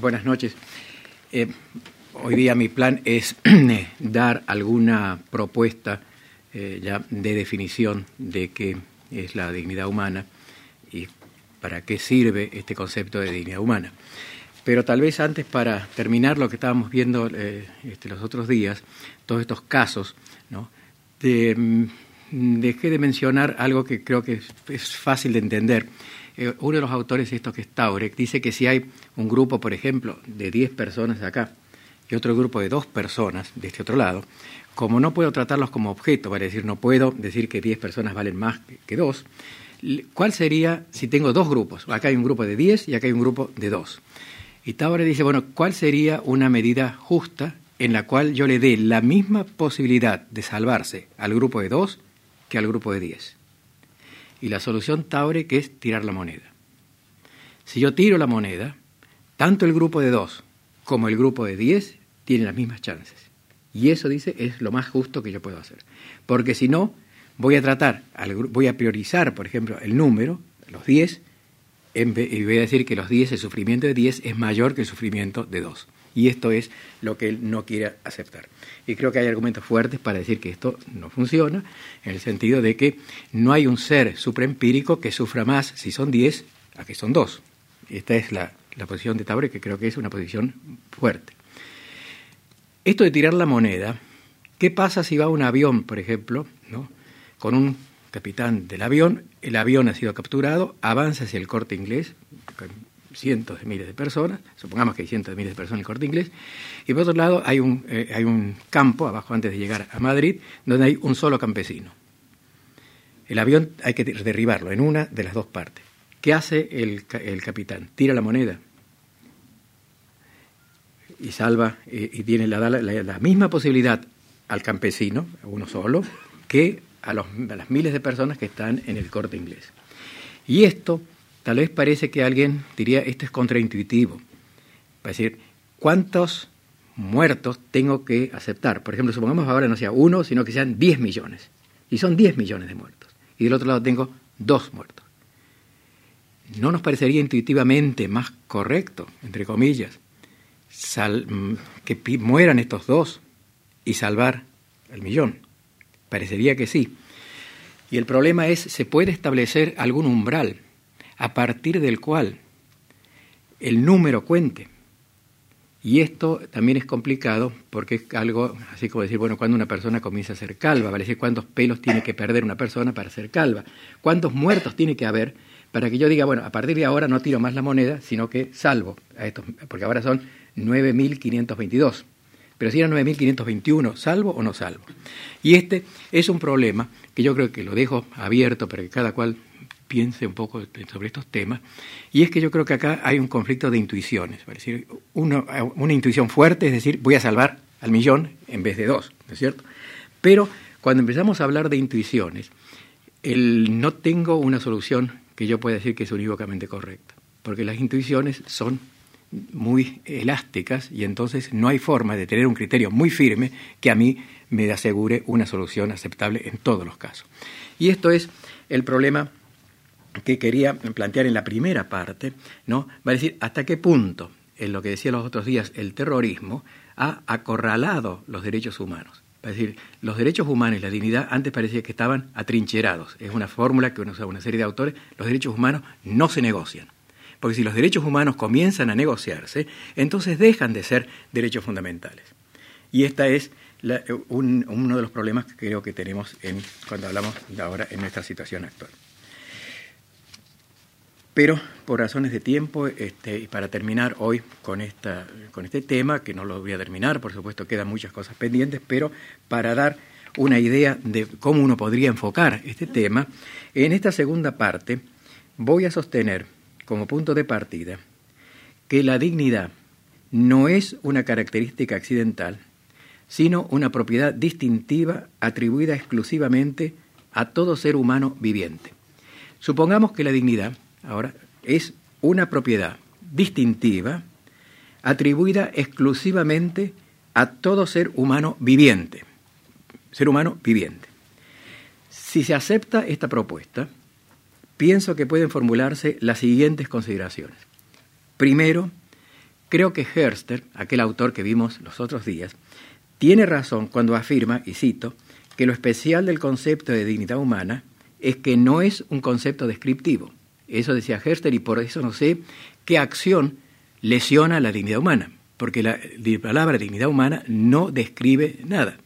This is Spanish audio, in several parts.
buenas noches. Eh, hoy día mi plan es dar alguna propuesta eh, ya de definición de qué es la dignidad humana y para qué sirve este concepto de dignidad humana. Pero tal vez antes, para terminar lo que estábamos viendo eh, este, los otros días, todos estos casos, ¿no? Mm, dejé de mencionar algo que creo que es, fácil de entender. Eh, uno de los autores, esto que es Taurek, dice que si hay un grupo, por ejemplo, de 10 personas acá y otro grupo de dos personas de este otro lado, como no puedo tratarlos como objeto, para decir, no puedo decir que 10 personas valen más que dos, ¿cuál sería si tengo dos grupos? Acá hay un grupo de 10 y acá hay un grupo de dos. Y Taure dice, bueno, ¿cuál sería una medida justa en la cual yo le dé la misma posibilidad de salvarse al grupo de dos que al grupo de diez? Y la solución Taure que es tirar la moneda. Si yo tiro la moneda, tanto el grupo de dos como el grupo de diez tienen las mismas chances. Y eso, dice, es lo más justo que yo puedo hacer. Porque si no, voy a tratar, voy a priorizar, por ejemplo, el número, los diez, y voy a decir que los 10, el sufrimiento de 10 es mayor que el sufrimiento de 2. Y esto es lo que él no quiere aceptar. Y creo que hay argumentos fuertes para decir que esto no funciona, en el sentido de que no hay un ser supraempírico que sufra más si son 10 a que son 2. Esta es la, posición de Tabre, que creo que es una posición fuerte. Esto de tirar la moneda, ¿qué pasa si va un avión, por ejemplo, ¿no? con un capitán del avión, el avión ha sido capturado, avanza hacia el corte inglés, cientos de miles de personas, supongamos que hay cientos de miles de personas en el corte inglés, y por otro lado hay un, eh, hay un campo abajo antes de llegar a Madrid donde hay un solo campesino. El avión hay que derribarlo en una de las dos partes. ¿Qué hace el, el capitán? Tira la moneda y salva eh, y tiene la, misma posibilidad al campesino, a uno solo, que a, las miles de personas que están en el corte inglés. Y esto tal vez parece que alguien diría, esto es contraintuitivo. Para decir, ¿cuántos muertos tengo que aceptar? Por ejemplo, supongamos ahora no sea uno, sino que sean 10 millones. Y son 10 millones de muertos. Y del otro lado tengo dos muertos. ¿No nos parecería intuitivamente más correcto, entre comillas, mm, que mueran estos dos y salvar el millón? Parecería que sí. Y el problema es, ¿se puede establecer algún umbral a partir del cual el número cuente? Y esto también es complicado porque es algo así como decir, bueno, cuando una persona comienza a ser calva, vale decir cuántos pelos tiene que perder una persona para ser calva, cuántos muertos tiene que haber para que yo diga, bueno, a partir de ahora no tiro más la moneda, sino que salvo a estos, porque ahora son 9.522. Pero si era 9.521, ¿salvo o no salvo? Y este es un problema que yo creo que lo dejo abierto para que cada cual piense un poco sobre estos temas, y es que yo creo que acá hay un conflicto de intuiciones, es decir, una, una intuición fuerte, es decir, voy a salvar al millón en vez de dos, ¿no es cierto? Pero cuando empezamos a hablar de intuiciones, el, no tengo una solución que yo pueda decir que es unívocamente correcta, porque las intuiciones son muy elásticas y entonces no hay forma de tener un criterio muy firme que a mí me asegure una solución aceptable en todos los casos. Y esto es el problema que quería plantear en la primera parte, ¿no? Va a decir hasta qué punto, en lo que decía los otros días, el terrorismo ha acorralado los derechos humanos. Es decir, los derechos humanos y la dignidad antes parecía que estaban atrincherados. Es una fórmula que usa una serie de autores. Los derechos humanos no se negocian. Porque si los derechos humanos comienzan a negociarse, entonces dejan de ser derechos fundamentales. Y este es uno de los problemas que creo que tenemos en, cuando hablamos de ahora en nuestra situación actual. Pero por razones de tiempo, este, y para terminar hoy con, esta, con este tema, que no lo voy a terminar, por supuesto quedan muchas cosas pendientes, pero para dar una idea de cómo uno podría enfocar este tema, en esta segunda parte voy a sostener como punto de partida que la dignidad no es una característica accidental, sino una propiedad distintiva atribuida exclusivamente a todo ser humano viviente. Supongamos que la dignidad, ahora, es una propiedad distintiva atribuida exclusivamente a todo ser humano viviente. Ser humano viviente. Si se acepta esta propuesta, pienso que pueden formularse las siguientes consideraciones. Primero, creo que Herster, aquel autor que vimos los otros días, tiene razón cuando afirma, y cito, que lo especial del concepto de dignidad humana es que no es un concepto descriptivo. Eso decía Herster y por eso no sé qué acción lesiona la dignidad humana, porque la, palabra dignidad humana no describe nada.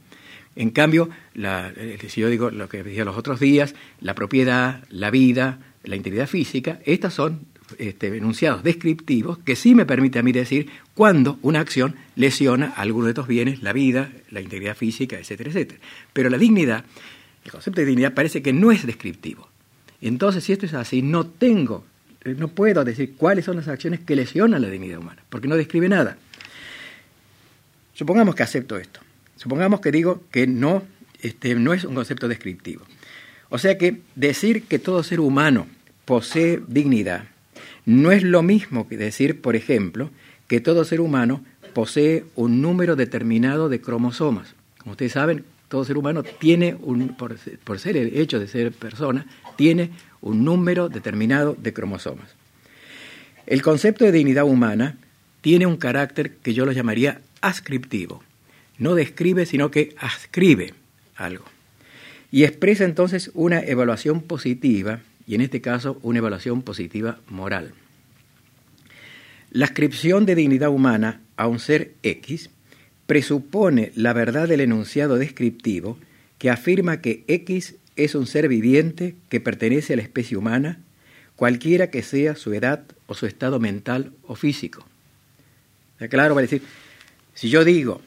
En cambio, la, si yo digo lo que decía los otros días, la propiedad, la vida, la integridad física, estas son este, enunciados descriptivos que sí me permite a mí decir cuando una acción lesiona alguno de estos bienes, la vida, la integridad física, etcétera, etcétera. Pero la dignidad, el concepto de dignidad parece que no es descriptivo. Entonces, si esto es así, no tengo, eh, no puedo decir cuáles son las acciones que lesionan la dignidad humana, porque no describe nada. Supongamos que acepto esto. Supongamos que digo que no, este, no es un concepto descriptivo. O sea que decir que todo ser humano posee dignidad no es lo mismo que decir, por ejemplo, que todo ser humano posee un número determinado de cromosomas. Como ustedes saben, todo ser humano tiene, un, por, ser el hecho de ser persona, tiene un número determinado de cromosomas. El concepto de dignidad humana tiene un carácter que yo lo llamaría ascriptivo. No describe, sino que ascribe algo. Y expresa entonces una evaluación positiva, y en este caso una evaluación positiva moral. La ascripción de dignidad humana a un ser X presupone la verdad del enunciado descriptivo que afirma que X es un ser viviente que pertenece a la especie humana, cualquiera que sea su edad o su estado mental o físico. Claro, va a decir, si yo digo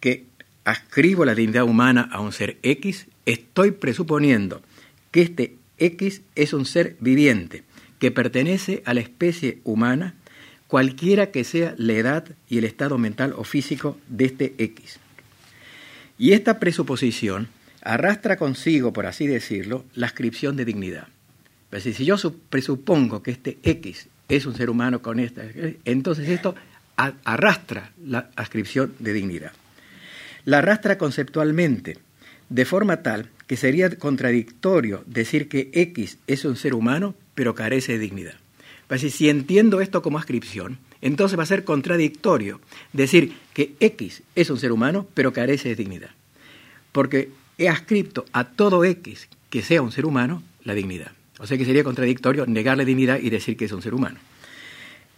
que ascribo la dignidad humana a un ser X, estoy presuponiendo que este X es un ser viviente que pertenece a la especie humana cualquiera que sea la edad y el estado mental o físico de este X. Y esta presuposición arrastra consigo, por así decirlo, la ascripción de dignidad. Es decir, si yo presupongo que este X es un ser humano con esta, entonces esto arrastra la ascripción de dignidad. La arrastra conceptualmente, de forma tal que sería contradictorio decir que X es un ser humano, pero carece de dignidad si entiendo esto como ascripción, entonces va a ser contradictorio decir que X es un ser humano, pero carece de dignidad. Porque he ascripto a todo X que sea un ser humano la dignidad. O sea que sería contradictorio negarle dignidad y decir que es un ser humano.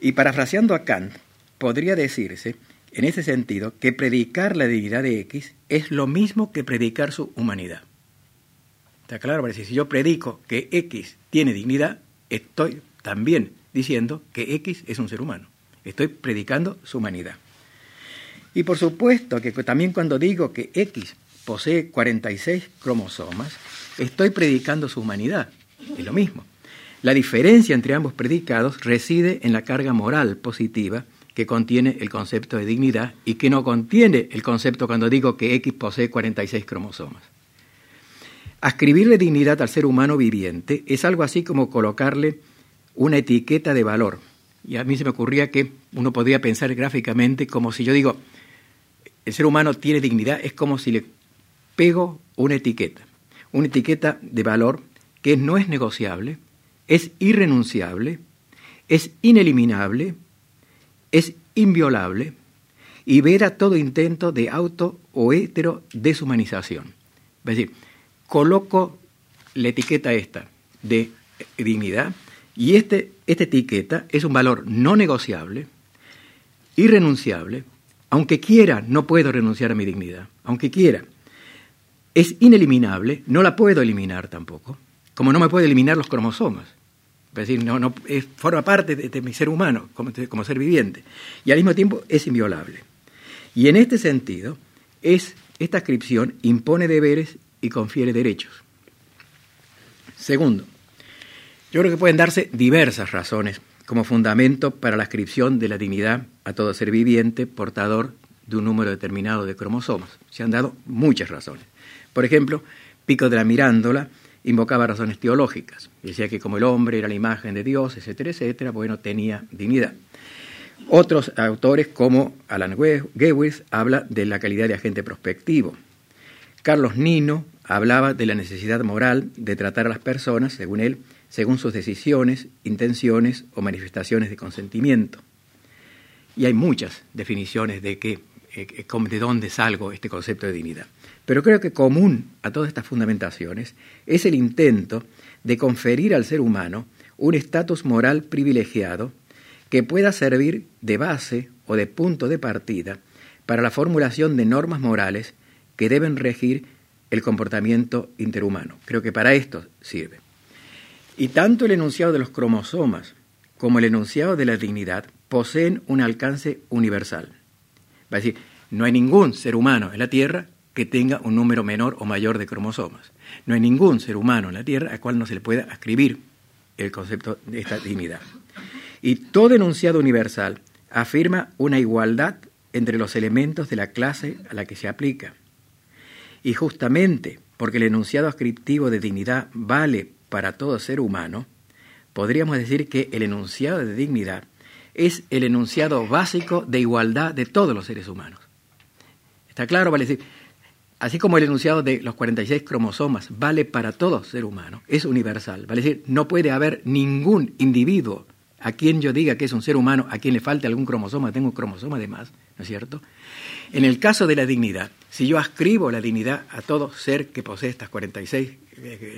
Y parafraseando a Kant, podría decirse, en ese sentido, que predicar la dignidad de X es lo mismo que predicar su humanidad. ¿Está claro? si yo predico que X tiene dignidad, estoy también diciendo que X es un ser humano. Estoy predicando su humanidad. Y por supuesto que también cuando digo que X posee 46 cromosomas, estoy predicando su humanidad. Es lo mismo. La diferencia entre ambos predicados reside en la carga moral positiva que contiene el concepto de dignidad y que no contiene el concepto cuando digo que X posee 46 cromosomas. Ascribirle dignidad al ser humano viviente es algo así como colocarle una etiqueta de valor. Y a mí se me ocurría que uno podría pensar gráficamente como si yo digo, el ser humano tiene dignidad, es como si le pego una etiqueta, una etiqueta de valor que no es negociable, es irrenunciable, es ineliminable, es inviolable y vera todo intento de auto o hetero deshumanización. Es decir, coloco la etiqueta esta de dignidad y este, esta etiqueta es un valor no negociable, irrenunciable, aunque quiera, no puedo renunciar a mi dignidad, aunque quiera. Es ineliminable, no la puedo eliminar tampoco, como no me puedo eliminar los cromosomas. Es decir, no, forma parte de, mi ser humano, como, como, ser viviente. Y al mismo tiempo es inviolable. Y en este sentido, es, esta ascripción impone deberes y confiere derechos. Segundo, yo creo que pueden darse diversas razones como fundamento para la ascripción de la dignidad a todo ser viviente portador de un número determinado de cromosomas. Se han dado muchas razones. Por ejemplo, Pico de la Mirándola invocaba razones teológicas. Decía que como el hombre era la imagen de Dios, etcétera, etcétera, bueno, tenía dignidad. Otros autores, como Alan Gewirth, habla de la calidad de agente prospectivo. Carlos Nino hablaba de la necesidad moral de tratar a las personas, según él, según sus decisiones, intenciones o manifestaciones de consentimiento. y hay muchas definiciones de, que, eh, de dónde salgo este concepto de dignidad. Pero creo que común a todas estas fundamentaciones es el intento de conferir al ser humano un estatus moral privilegiado que pueda servir de base o de punto de partida para la formulación de normas morales que deben regir el comportamiento interhumano. Creo que para esto sirve. Y tanto el enunciado de los cromosomas como el enunciado de la dignidad poseen un alcance universal. Va a decir, no hay ningún ser humano en la Tierra que tenga un número menor o mayor de cromosomas. No hay ningún ser humano en la Tierra al cual no se le pueda ascribir el concepto de esta dignidad. Y todo enunciado universal afirma una igualdad entre los elementos de la clase a la que se aplica. Y justamente porque el enunciado ascriptivo de dignidad vale para todo ser humano, podríamos decir que el enunciado de dignidad es el enunciado básico de igualdad de todos los seres humanos. ¿Está claro? Vale decir, así como el enunciado de los 46 cromosomas vale para todo ser humano, es universal. Vale decir, no puede haber ningún individuo a quien yo diga que es un ser humano, a quien le falte algún cromosoma, tengo un cromosoma de más, ¿no es cierto? En el caso de la dignidad, si yo ascribo la dignidad a todo ser que posee estas 46 eh, eh,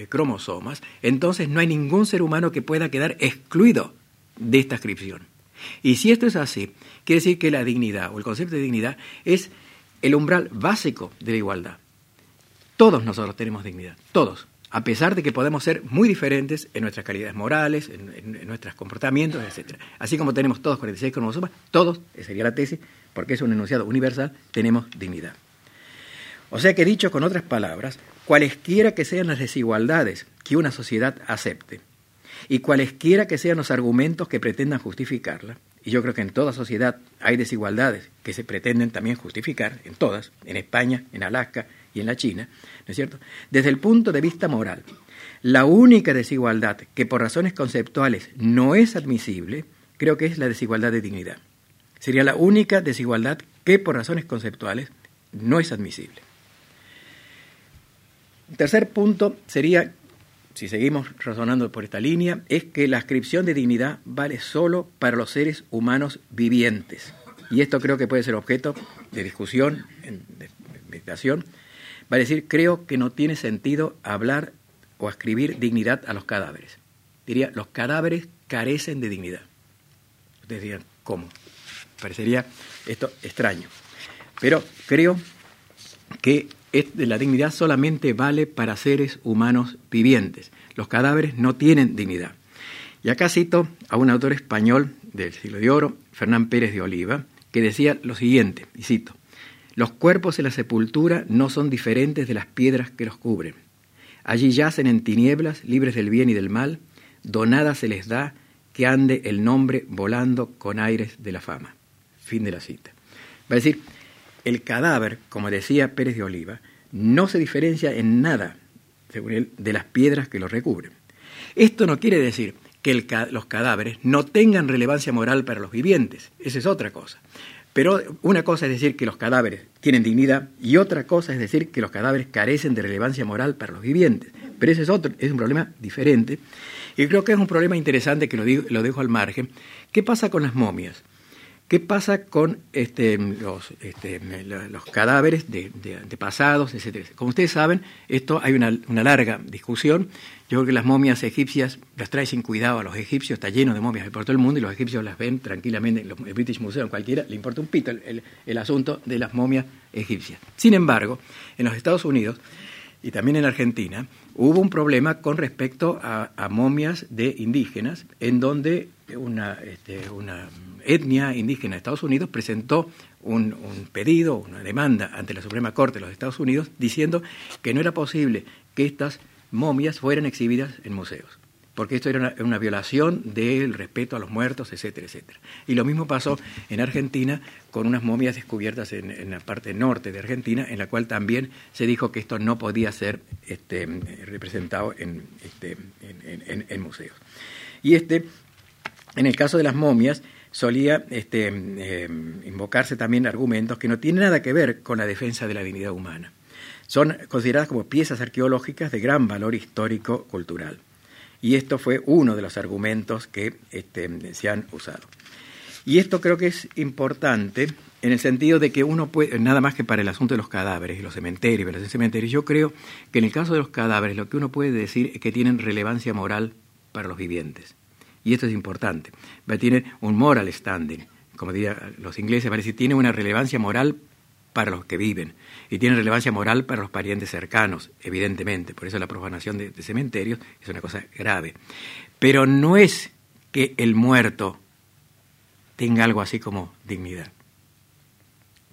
cromosomas, entonces no hay ningún ser humano que pueda quedar excluido de esta ascripción. Y si esto es así, quiere decir que la dignidad o el concepto de dignidad es el umbral básico de la igualdad. Todos nosotros tenemos dignidad, todos a pesar de que podemos ser muy diferentes en nuestras calidades morales, en, nuestros comportamientos, etc. Así como tenemos todos 46 cromosomas, todos, esa sería la tesis, porque es un enunciado universal, tenemos dignidad. O sea que dicho con otras palabras, cualesquiera que sean las desigualdades que una sociedad acepte, y cualesquiera que sean los argumentos que pretendan justificarla, y yo creo que en toda sociedad hay desigualdades que se pretenden también justificar, en todas, en España, en Alaska, y en la China, ¿no es cierto? Desde el punto de vista moral, la única desigualdad que por razones conceptuales no es admisible, creo que es la desigualdad de dignidad. Sería la única desigualdad que por razones conceptuales no es admisible. El tercer punto sería, si seguimos razonando por esta línea, es que la ascripción de dignidad vale solo para los seres humanos vivientes. Y esto creo que puede ser objeto de discusión, de meditación, va a decir, creo que no tiene sentido hablar o escribir dignidad a los cadáveres. Diría, los cadáveres carecen de dignidad. Ustedes dirían, ¿cómo? Parecería esto extraño. Pero creo que la dignidad solamente vale para seres humanos vivientes. Los cadáveres no tienen dignidad. Y acá cito a un autor español del siglo de oro, Fernán Pérez de Oliva, que decía lo siguiente, y cito, los cuerpos en la sepultura no son diferentes de las piedras que los cubren. Allí yacen en tinieblas, libres del bien y del mal, donada se les da que ande el nombre volando con aires de la fama. Fin de la cita. Va a decir, el cadáver, como decía Pérez de Oliva, no se diferencia en nada, según él, de las piedras que lo recubren. Esto no quiere decir que los cadáveres no tengan relevancia moral para los vivientes, esa es otra cosa. Pero una cosa es decir que los cadáveres tienen dignidad y otra cosa es decir que los cadáveres carecen de relevancia moral para los vivientes. Pero ese es otro, es un problema diferente. Y creo que es un problema interesante que lo, lo dejo al margen. ¿Qué pasa con las momias? ¿Qué pasa con este, los, este, los, cadáveres de, pasados, etcétera? Como ustedes saben, esto hay una, larga discusión. Yo creo que las momias egipcias las trae sin cuidado a los egipcios, está lleno de momias por todo el mundo y los egipcios las ven tranquilamente en el British Museum, cualquiera, le importa un pito el asunto de las momias egipcias. Sin embargo, en los Estados Unidos y también en Argentina, hubo un problema con respecto a, momias de indígenas, en donde una, este, una etnia indígena de Estados Unidos presentó un, pedido, una demanda ante la Suprema Corte de los Estados Unidos diciendo que no era posible que estas momias fueran exhibidas en museos porque esto era una, violación del respeto a los muertos, etcétera, etcétera. Y lo mismo pasó en Argentina con unas momias descubiertas en, la parte norte de Argentina, en la cual también se dijo que esto no podía ser este, representado en, este, museos. Y este, en el caso de las momias, solía este, eh, invocarse también argumentos que no tienen nada que ver con la defensa de la dignidad humana. Son consideradas como piezas arqueológicas de gran valor histórico-cultural. Y esto fue uno de los argumentos que este, se han usado. Y esto creo que es importante en el sentido de que uno puede, nada más que para el asunto de los cadáveres los cementerios, los cementerios, yo creo que en el caso de los cadáveres lo que uno puede decir es que tienen relevancia moral para los vivientes. Y esto es importante. Tiene un moral standing, como dirían los ingleses, parece tiene una relevancia moral para los que viven y tiene relevancia moral para los parientes cercanos, evidentemente. Por eso la profanación de, cementerios es una cosa grave. Pero no es que el muerto tenga algo así como dignidad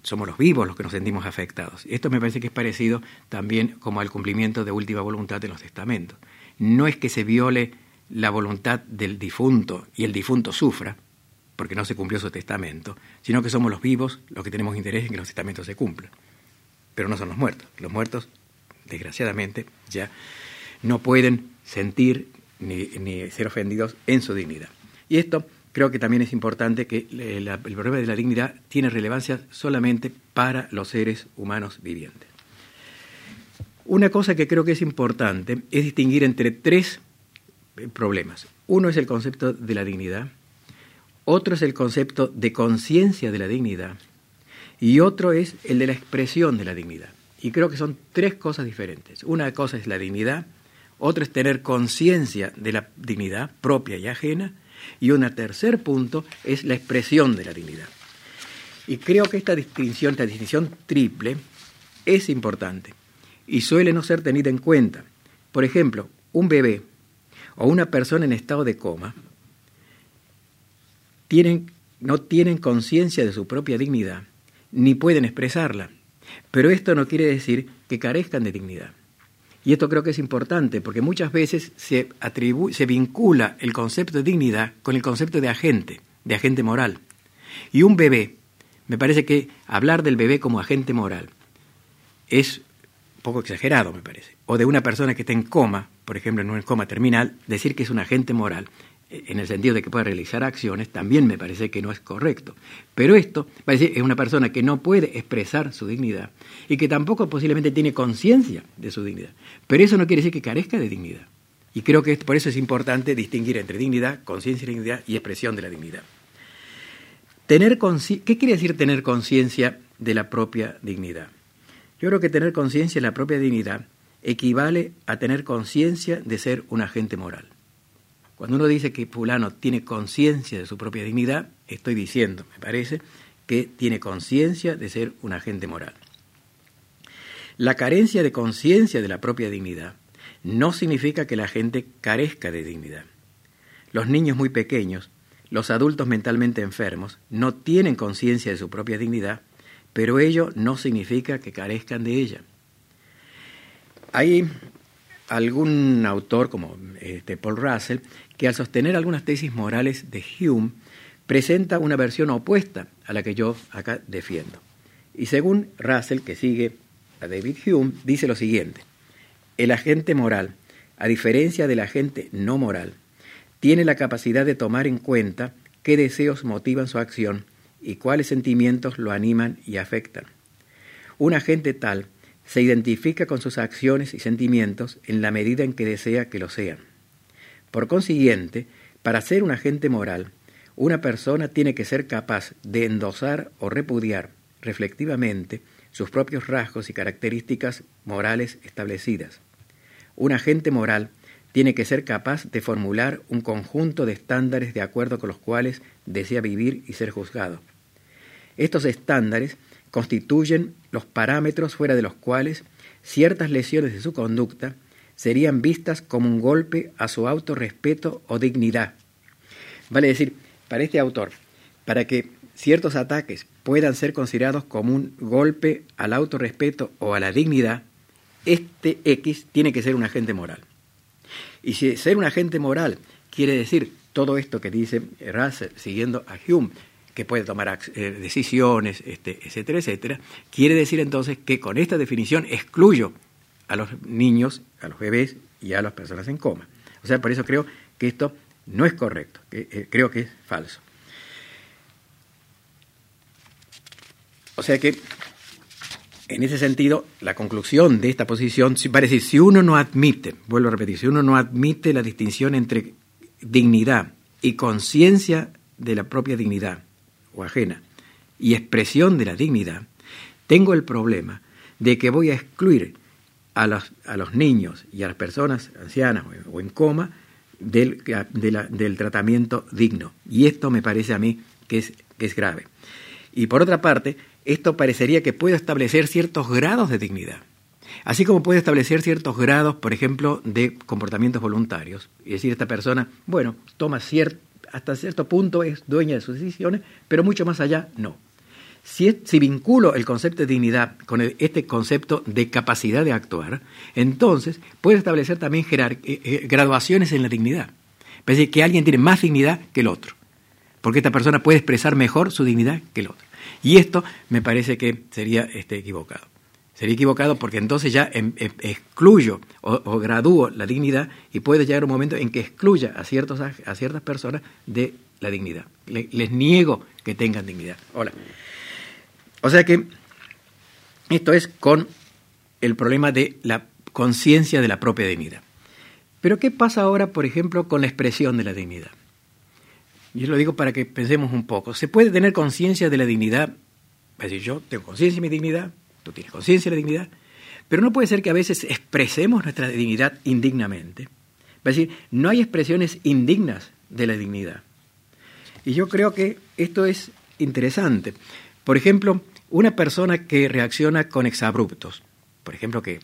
somos los vivos los que nos sentimos afectados. Esto me parece que es parecido también como al cumplimiento de última voluntad de los testamentos. No es que se viole la voluntad del difunto y el difunto sufra, porque no se cumplió su testamento, sino que somos los vivos los que tenemos interés en que los testamentos se cumplan. Pero no son los muertos. Los muertos, desgraciadamente, ya no pueden sentir ni, ser ofendidos en su dignidad. Y esto creo que también es importante que el problema de la dignidad tiene relevancia solamente para los seres humanos vivientes. Una cosa que creo que es importante es distinguir entre tres eh, problemas. Uno es el concepto de la dignidad, otro es el concepto de conciencia de la dignidad y otro es el de la expresión de la dignidad. Y creo que son tres cosas diferentes. Una cosa es la dignidad, otra es tener conciencia de la dignidad propia y ajena, y un tercer punto es la expresión de la dignidad. Y creo que esta distinción, esta distinción triple, es importante y suele no ser tenida en cuenta. Por ejemplo, un bebé o una persona en estado de coma no tienen conciencia de su propia dignidad ni pueden expresarla. Pero esto no quiere decir que carezcan de dignidad. Y esto creo que es importante porque muchas veces se, se vincula el concepto de dignidad con el concepto de agente, de agente moral. Y un bebé, me parece que hablar del bebé como agente moral es un poco exagerado, me parece. O de una persona que está en coma, por ejemplo, en un coma terminal, decir que es un agente moral en el sentido de que puede realizar acciones, también me parece que no es correcto. Pero esto, decir, es una persona que no puede expresar su dignidad y que tampoco posiblemente tiene conciencia de su dignidad. Pero eso no quiere decir que carezca de dignidad. Y creo que por eso es importante distinguir entre dignidad, conciencia y dignidad y expresión de la dignidad. Tener ¿Qué quiere decir tener conciencia de la propia dignidad? Yo creo que tener conciencia de la propia dignidad equivale a tener conciencia de ser un agente moral. Cuando uno dice que fulano tiene conciencia de su propia dignidad, estoy diciendo, me parece, que tiene conciencia de ser un agente moral. La carencia de conciencia de la propia dignidad no significa que la gente carezca de dignidad. Los niños muy pequeños, los adultos mentalmente enfermos, no tienen conciencia de su propia dignidad, pero ello no significa que carezcan de ella. Hay algún autor como este, Paul Russell que al sostener algunas tesis morales de Hume presenta una versión opuesta a la que yo acá defiendo. Y según Russell, que sigue a David Hume, dice lo siguiente, el agente moral, a diferencia del agente no moral, tiene la capacidad de tomar en cuenta qué deseos motivan su acción y cuáles sentimientos lo animan y afectan. Un agente tal se identifica con sus acciones y sentimientos en la medida en que desea que lo sean. Por consiguiente, para ser un agente moral, una persona tiene que ser capaz de endosar o repudiar reflectivamente sus propios rasgos y características morales establecidas. Un agente moral tiene que ser capaz de formular un conjunto de estándares de acuerdo con los cuales desea vivir y ser juzgado. Estos estándares constituyen los parámetros fuera de los cuales ciertas lesiones de su conducta serían vistas como un golpe a su autorrespeto o dignidad. Vale decir, para este autor, para que ciertos ataques puedan ser considerados como un golpe al autorrespeto o a la dignidad, este X tiene que ser un agente moral. Y si ser un agente moral quiere decir todo esto que dice Russell siguiendo a Hume, que puede tomar eh, decisiones, este, etcétera, etcétera, quiere decir entonces que con esta definición excluyo a los niños, a los bebés y a las personas en coma. O sea, por eso creo que esto no es correcto, eh, creo que es falso. O sea que, en ese sentido, la conclusión de esta posición parece, si uno no admite, vuelvo a repetir, si uno no admite la distinción entre dignidad y conciencia de la propia dignidad, o ajena y expresión de la dignidad, tengo el problema de que voy a excluir a los, a los niños y a las personas ancianas o en coma del, del tratamiento digno. Y esto me parece a mí que es, que es grave. Y por otra parte, esto parecería que puede establecer ciertos grados de dignidad. Así como puede establecer ciertos grados, por ejemplo, de comportamientos voluntarios. Y decir, esta persona, bueno, toma cierto, hasta cierto punto es dueña de sus decisiones, pero mucho más allá no. Si, si vinculo el concepto de dignidad con este concepto de capacidad de actuar, entonces puedo establecer también eh, eh, graduaciones en la dignidad. Es decir, que alguien tiene más dignidad que el otro, porque esta persona puede expresar mejor su dignidad que el otro. Y esto me parece que sería este, equivocado. Sería equivocado porque entonces ya em, em, excluyo o, gradúo la dignidad y puede llegar un momento en que excluya a, ciertos, a ciertas personas de la dignidad. les niego que tengan dignidad. Hola. O sea que esto es con el problema de la conciencia de la propia dignidad. Pero ¿qué pasa ahora, por ejemplo, con la expresión de la dignidad? Yo lo digo para que pensemos un poco. ¿Se puede tener conciencia de la dignidad? Es decir, yo tengo conciencia de mi dignidad, tú tienes conciencia de la dignidad, pero no puede ser que a veces expresemos nuestra dignidad indignamente. Es decir, no hay expresiones indignas de la dignidad. Y yo creo que esto es interesante. Por ejemplo, una persona que reacciona con exabruptos, por ejemplo, que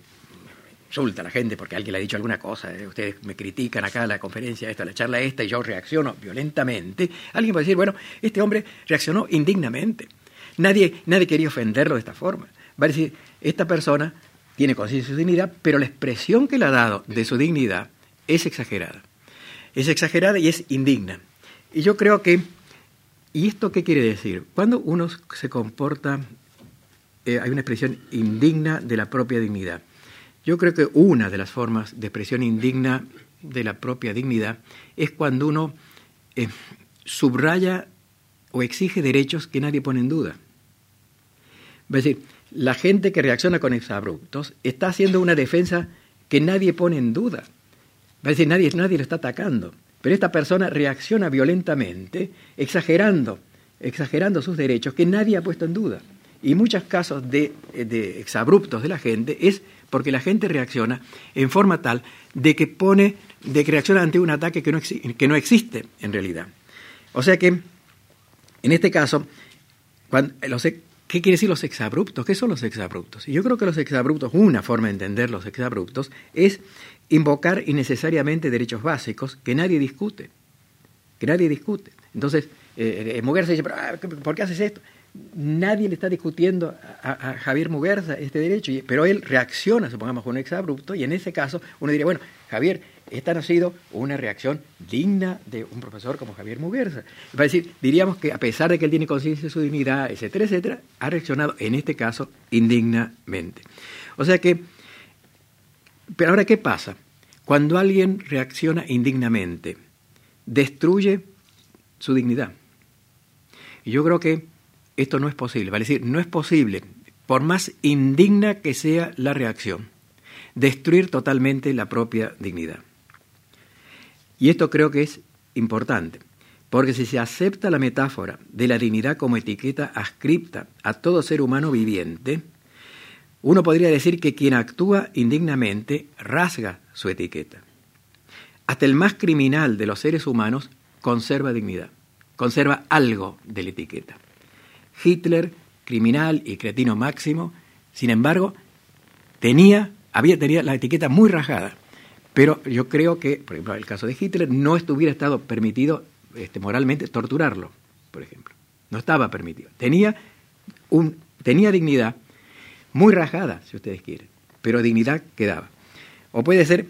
insulta a la gente porque alguien le ha dicho alguna cosa, eh, ustedes me critican acá la conferencia esta, la charla esta, y yo reacciono violentamente, alguien va a decir, bueno, este hombre reaccionó indignamente. Nadie, nadie quería ofenderlo de esta forma. Va a decir, esta persona tiene conciencia de su dignidad, pero la expresión que le ha dado de su dignidad es exagerada. Es exagerada y es indigna. Y yo creo que, ¿y esto qué quiere decir? Cuando uno se comporta eh, hay una expresión indigna de la propia dignidad. Yo creo que una de las formas de expresión indigna de la propia dignidad es cuando uno eh, subraya o exige derechos que nadie pone en duda. Es decir, la gente que reacciona con exabruptos está haciendo una defensa que nadie pone en duda. Es decir, nadie, nadie lo está atacando. Pero esta persona reacciona violentamente, exagerando, exagerando sus derechos que nadie ha puesto en duda. Y muchos casos de, exabruptos de la gente es porque la gente reacciona en forma tal de que pone, de que reacciona ante un ataque que no, que no existe en realidad. O sea que, en este caso, cuando, ¿qué quiere decir los exabruptos? ¿Qué son los exabruptos? Y yo creo que los exabruptos, una forma de entender los exabruptos, es invocar innecesariamente derechos básicos que nadie discute. Que nadie discute. Entonces, eh, eh Mujer se dice, ah, ¿por qué haces esto? nadie le está discutiendo a, Javier Muguerza este derecho, pero él reacciona, supongamos, con un exabrupto, y en ese caso uno diría, bueno, Javier, esta no ha sido una reacción digna de un profesor como Javier Muguerza. Es decir, diríamos que a pesar de que él tiene conciencia de su dignidad, etcétera, etcétera, ha reaccionado en este caso indignamente. O sea que, pero ahora, ¿qué pasa? Cuando alguien reacciona indignamente, destruye su dignidad. Y yo creo que esto no es posible. Vale decir, no es posible, por más indigna que sea la reacción, destruir totalmente la propia dignidad. Y esto creo que es importante, porque si se acepta la metáfora de la dignidad como etiqueta ascripta a todo ser humano viviente, uno podría decir que quien actúa indignamente rasga su etiqueta. Hasta el más criminal de los seres humanos conserva dignidad, conserva algo de la etiqueta. Hitler, criminal y cretino máximo, sin embargo, tenía, había tenido la etiqueta muy rajada. Pero yo creo que, por ejemplo, en el caso de Hitler, no estuviera estado permitido este, moralmente torturarlo, por ejemplo. No estaba permitido. Tenía, un, tenía dignidad muy rajada, si ustedes quieren, pero dignidad quedaba. O puede ser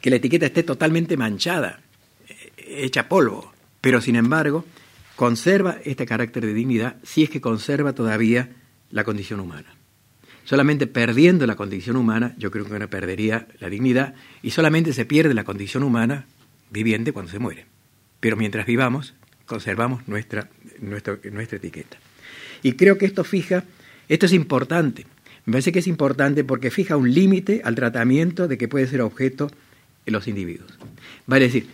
que la etiqueta esté totalmente manchada, eh, hecha polvo, pero sin embargo conserva este carácter de dignidad si es que conserva todavía la condición humana. Solamente perdiendo la condición humana, yo creo que uno perdería la dignidad y solamente se pierde la condición humana viviente cuando se muere. Pero mientras vivamos, conservamos nuestra, nuestra, nuestra etiqueta. Y creo que esto fija, esto es importante. Me parece que es importante porque fija un límite al tratamiento de que puede ser objeto los individuos. Vale decir,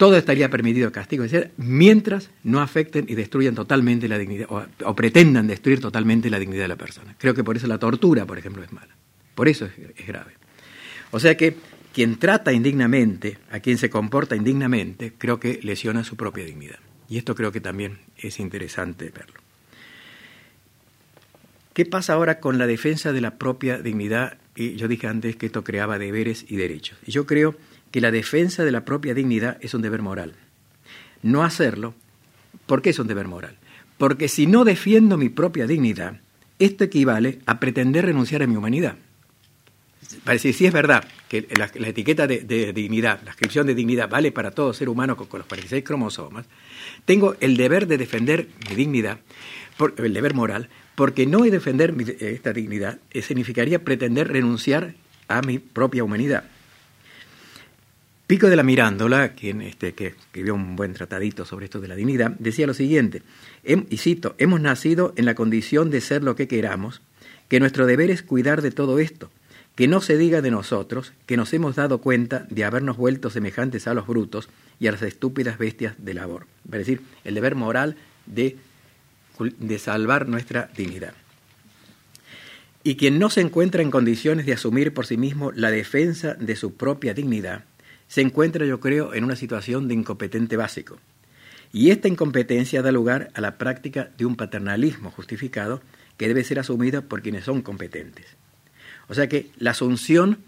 todo estaría permitido castigo, mientras no afecten y destruyan totalmente la dignidad, o, pretendan destruir totalmente la dignidad de la persona. Creo que por eso la tortura, por ejemplo, es mala. Por eso es grave. O sea que quien trata indignamente, a quien se comporta indignamente, creo que lesiona su propia dignidad. Y esto creo que también es interesante verlo. ¿Qué pasa ahora con la defensa de la propia dignidad? Y yo dije antes que esto creaba deberes y derechos. Y yo creo que la defensa de la propia dignidad es un deber moral. No hacerlo, ¿por qué es un deber moral? Porque si no defiendo mi propia dignidad, esto equivale a pretender renunciar a mi humanidad. Parece, si es verdad que la, etiqueta de, dignidad, la inscripción de dignidad vale para todo ser humano con, los 46 cromosomas, tengo el deber de defender mi dignidad, el deber moral, porque no defender esta dignidad eh, significaría pretender renunciar a mi propia humanidad. Pico de la Mirándola, quien este, que escribió un buen tratadito sobre esto de la dignidad, decía lo siguiente, y cito, hemos nacido en la condición de ser lo que queramos, que nuestro deber es cuidar de todo esto, que no se diga de nosotros que nos hemos dado cuenta de habernos vuelto semejantes a los brutos y a las estúpidas bestias de labor. Es decir, el deber moral de, de salvar nuestra dignidad. Y quien no se encuentra en condiciones de asumir por sí mismo la defensa de su propia dignidad, se encuentra, yo creo, en una situación de incompetente básico. Y esta incompetencia da lugar a la práctica de un paternalismo justificado que debe ser asumido por quienes son competentes. O sea que la asunción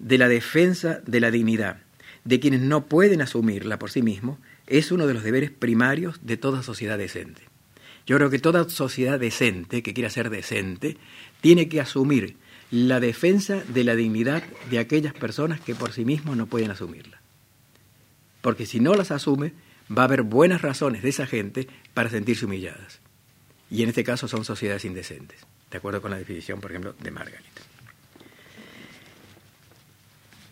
de la defensa de la dignidad de quienes no pueden asumirla por sí mismos es uno de los deberes primarios de toda sociedad decente. Yo creo que toda sociedad decente, que quiera ser decente, tiene que asumir la defensa de la dignidad de aquellas personas que por sí mismos no pueden asumirla. Porque si no las asume, va a haber buenas razones de esa gente para sentirse humilladas. Y en este caso son sociedades indecentes, de acuerdo con la definición, por ejemplo, de Margaret.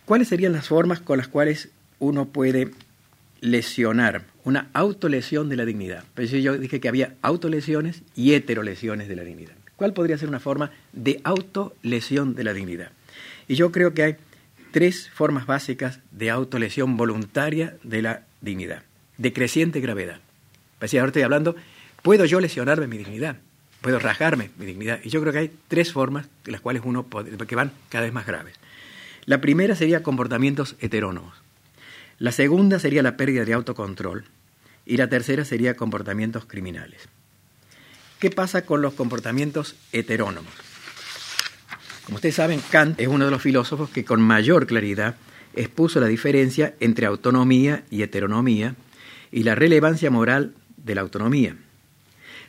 ¿Cuáles serían las formas con las cuales uno puede lesionar, una autolesión de la dignidad? Pues yo dije que había autolesiones y heterolesiones de la dignidad. ¿Cuál podría ser una forma de autolesión de la dignidad? Y yo creo que hay tres formas básicas de autolesión voluntaria de la dignidad, de creciente gravedad. Pues ahora estoy hablando, ¿puedo yo lesionarme mi dignidad? ¿Puedo rajarme mi dignidad? Y yo creo que hay tres formas las cuales uno que van cada vez más graves. La primera sería comportamientos heterónomos. La segunda sería la pérdida de autocontrol. Y la tercera sería comportamientos criminales. ¿Qué pasa con los comportamientos heterónomos? Como ustedes saben, Kant es uno de los filósofos que con mayor claridad expuso la diferencia entre autonomía y heteronomía y la relevancia moral de la autonomía.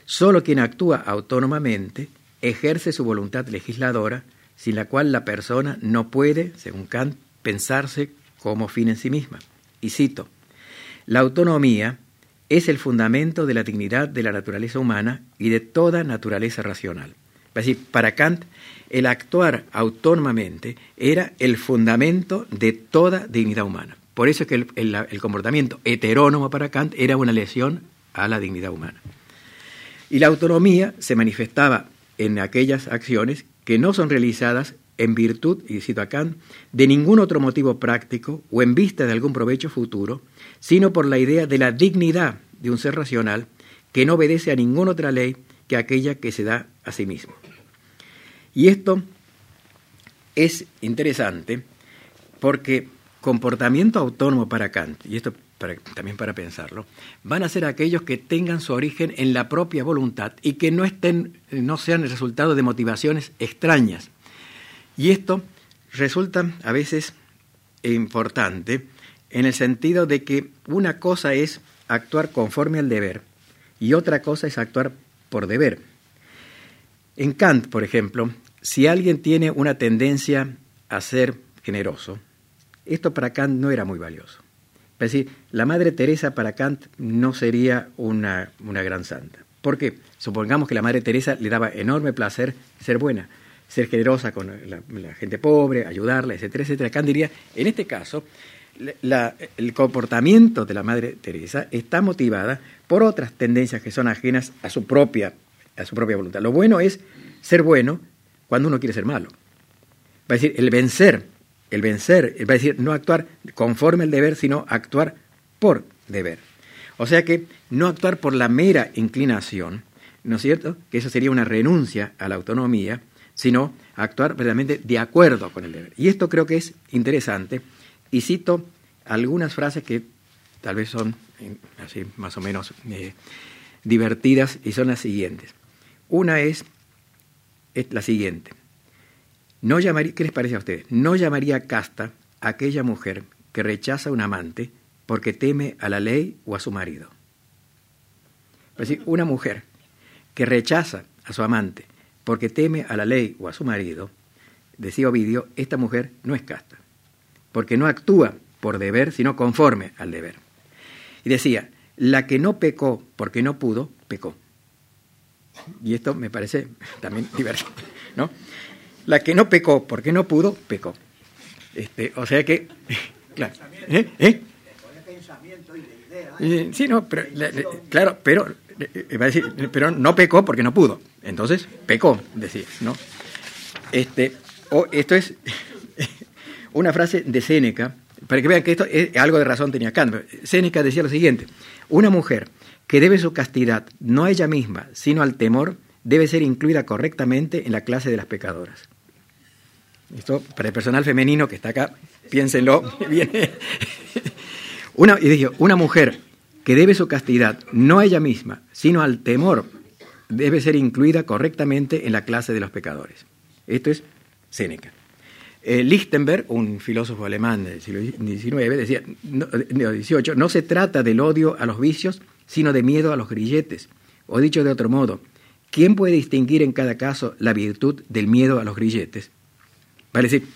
Solo quien actúa autónomamente ejerce su voluntad legisladora, sin la cual la persona no puede, según Kant, pensarse como fin en sí misma. Y cito, la autonomía es el fundamento de la dignidad de la naturaleza humana y de toda naturaleza racional. Es decir, para Kant, el actuar autónomamente era el fundamento de toda dignidad humana. Por eso es que el, comportamiento heterónomo para Kant era una lesión a la dignidad humana. Y la autonomía se manifestaba en aquellas acciones que no son realizadas en virtud, y cito a Kant, de ningún otro motivo práctico o en vista de algún provecho futuro, sino por la idea de la dignidad de un ser racional que no obedece a ninguna otra ley que aquella que se da a sí mismo. Y esto es interesante porque comportamiento autónomo para Kant, y esto también para pensarlo, van a ser aquellos que tengan su origen en la propia voluntad y que no, estén, no sean el resultado de motivaciones extrañas. Y esto resulta a veces importante en el sentido de que una cosa es actuar conforme al deber y otra cosa es actuar por deber. En Kant, por ejemplo, si alguien tiene una tendencia a ser generoso, esto para Kant no era muy valioso. Es decir, la Madre Teresa para Kant no sería una, una gran santa. ¿Por qué? Supongamos que la Madre Teresa le daba enorme placer ser buena, ser generosa con la, gente pobre, ayudarla, etcétera, etcétera. Kant diría, en este caso, el comportamiento de la Madre Teresa está motivada por otras tendencias que son ajenas a su propia, a su propia voluntad. Lo bueno es ser bueno cuando uno quiere ser malo. Va a decir, el vencer, el vencer, va a decir, no actuar conforme al deber, sino actuar por deber. O sea que no actuar por la mera inclinación, ¿no es cierto? Que eso sería una renuncia a la autonomía, sino actuar verdaderamente de acuerdo con el deber. Y esto creo que es interesante, y cito algunas frases que tal vez son así más o menos eh, divertidas, y son las siguientes. Una es, es la siguiente. No llamaría, ¿Qué les parece a ustedes? No llamaría casta a aquella mujer que rechaza a un amante porque teme a la ley o a su marido. Es decir, una mujer que rechaza a su amante porque teme a la ley o a su marido, decía Ovidio, esta mujer no es casta, porque no actúa por deber, sino conforme al deber. Y decía, la que no pecó porque no pudo, pecó. Y esto me parece también divertido, ¿no? La que no pecó porque no pudo, pecó. Este, o sea que, claro, ¿eh? ¿Eh? ¿Eh? Sí, no, pero, claro, pero, eh, va a decir, pero no pecó porque no pudo. Entonces, pecó, decía, ¿no? Este, o esto es una frase de Séneca, para que vean que esto es, algo de razón tenía Kant. Séneca decía lo siguiente, una mujer que debe su castidad no a ella misma, sino al temor, debe ser incluida correctamente en la clase de las pecadoras. Esto para el personal femenino que está acá, piénsenlo. Viene. Una, y dije, una mujer que debe su castidad no a ella misma, sino al temor, debe ser incluida correctamente en la clase de los pecadores. Esto es Séneca. Eh, Lichtenberg, un filósofo alemán del siglo XIX, decía, no, XVIII, no se trata del odio a los vicios, sino de miedo a los grilletes. O dicho de otro modo, ¿quién puede distinguir en cada caso la virtud del miedo a los grilletes? Vale decir,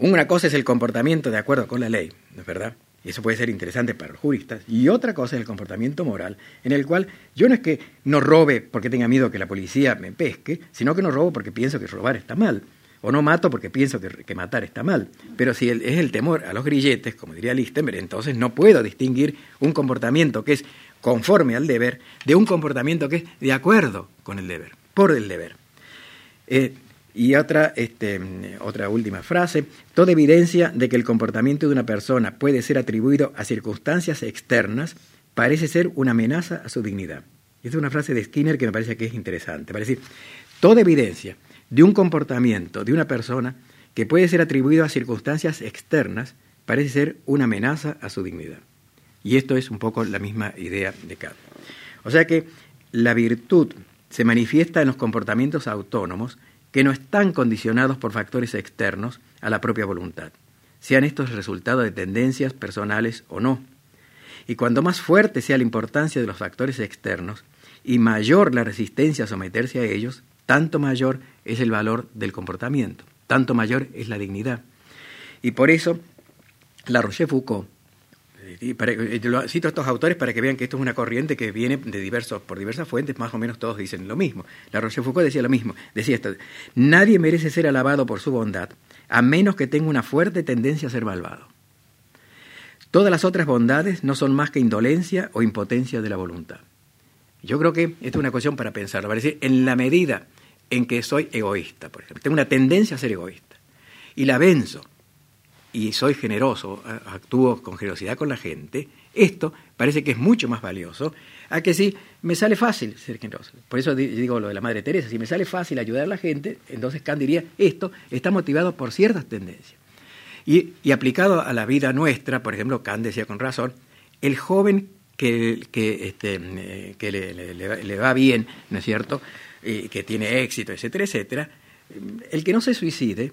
una cosa es el comportamiento de acuerdo con la ley, ¿no es verdad? Eso puede ser interesante para los juristas. Y otra cosa es el comportamiento moral, en el cual yo no es que no robe porque tenga miedo que la policía me pesque, sino que no robo porque pienso que robar está mal. O no mato porque pienso que, matar está mal. Pero si es el temor a los grilletes, como diría Lichtenberg, entonces no puedo distinguir un comportamiento que es conforme al deber de un comportamiento que es de acuerdo con el deber, por el deber. Eh, y otra, este, otra última frase, toda evidencia de que el comportamiento de una persona puede ser atribuido a circunstancias externas parece ser una amenaza a su dignidad. Esta es una frase de Skinner que me parece que es interesante. Parece toda evidencia de un comportamiento de una persona que puede ser atribuido a circunstancias externas parece ser una amenaza a su dignidad. Y esto es un poco la misma idea de Kant. O sea que la virtud se manifiesta en los comportamientos autónomos que no están condicionados por factores externos a la propia voluntad, sean estos el resultado de tendencias personales o no. Y cuando más fuerte sea la importancia de los factores externos y mayor la resistencia a someterse a ellos, tanto mayor es el valor del comportamiento, tanto mayor es la dignidad. Y por eso, la Rochefoucauld eh, cito a estos autores para que vean que esto es una corriente que viene de diversos, por diversas fuentes, más o menos todos dicen lo mismo. La Rochefoucauld decía lo mismo, decía esto, nadie merece ser alabado por su bondad, a menos que tenga una fuerte tendencia a ser malvado. Todas las otras bondades no son más que indolencia o impotencia de la voluntad. Yo creo que esta es una cuestión para pensarlo, para decir, en la medida en que soy egoísta, por ejemplo, tengo una tendencia a ser egoísta, y la venzo, y soy generoso, actúo con generosidad con la gente, esto parece que es mucho más valioso a que si me sale fácil ser generoso. Por eso digo lo de la Madre Teresa, si me sale fácil ayudar a la gente, entonces Kant diría, esto está motivado por ciertas tendencias. Y, aplicado a la vida nuestra, por ejemplo, Kant decía con razón, el joven que, que, este, que le, va bien, ¿no es cierto?, y que tiene éxito, etcétera, etcétera, el que no se suicide,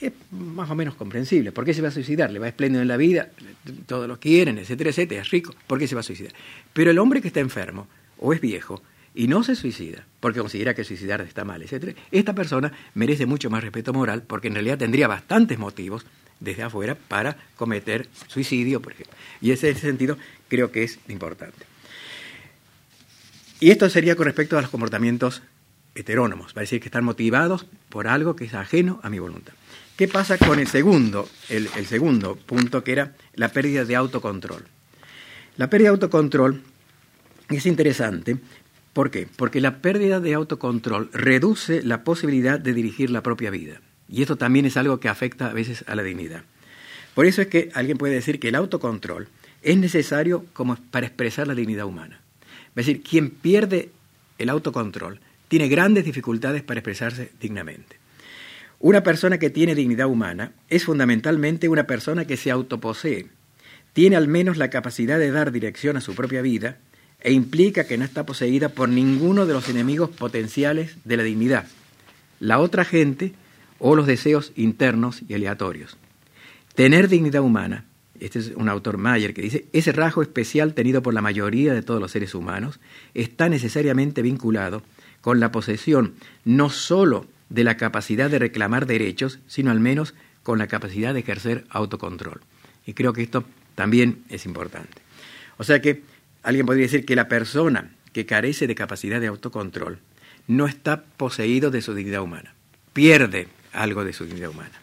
es más o menos comprensible. ¿Por qué se va a suicidar? Le va espléndido en la vida, todos lo quieren, etcétera, etcétera, es rico. ¿Por qué se va a suicidar? Pero el hombre que está enfermo o es viejo y no se suicida porque considera que suicidar está mal, etcétera, esta persona merece mucho más respeto moral porque en realidad tendría bastantes motivos desde afuera para cometer suicidio, por ejemplo. Y ese, sentido creo que es importante. Y esto sería con respecto a los comportamientos heterónomos, va a decir que están motivados por algo que es ajeno a mi voluntad. ¿Qué pasa con el segundo, el, segundo punto, que era la pérdida de autocontrol? La pérdida de autocontrol es interesante. ¿Por qué? Porque la pérdida de autocontrol reduce la posibilidad de dirigir la propia vida. Y esto también es algo que afecta a veces a la dignidad. Por eso es que alguien puede decir que el autocontrol es necesario como para expresar la dignidad humana. Es decir, quien pierde el autocontrol tiene grandes dificultades para expresarse dignamente. Una persona que tiene dignidad humana es fundamentalmente una persona que se autoposee, tiene al menos la capacidad de dar dirección a su propia vida e implica que no está poseída por ninguno de los enemigos potenciales de la dignidad, la otra gente o los deseos internos y aleatorios. Tener dignidad humana, este es un autor Mayer que dice, ese rasgo especial tenido por la mayoría de todos los seres humanos está necesariamente vinculado con la posesión no sólo de la capacidad de reclamar derechos, sino al menos con la capacidad de ejercer autocontrol. Y creo que esto también es importante. O sea que alguien podría decir que la persona que carece de capacidad de autocontrol no está poseído de su dignidad humana, pierde algo de su dignidad humana.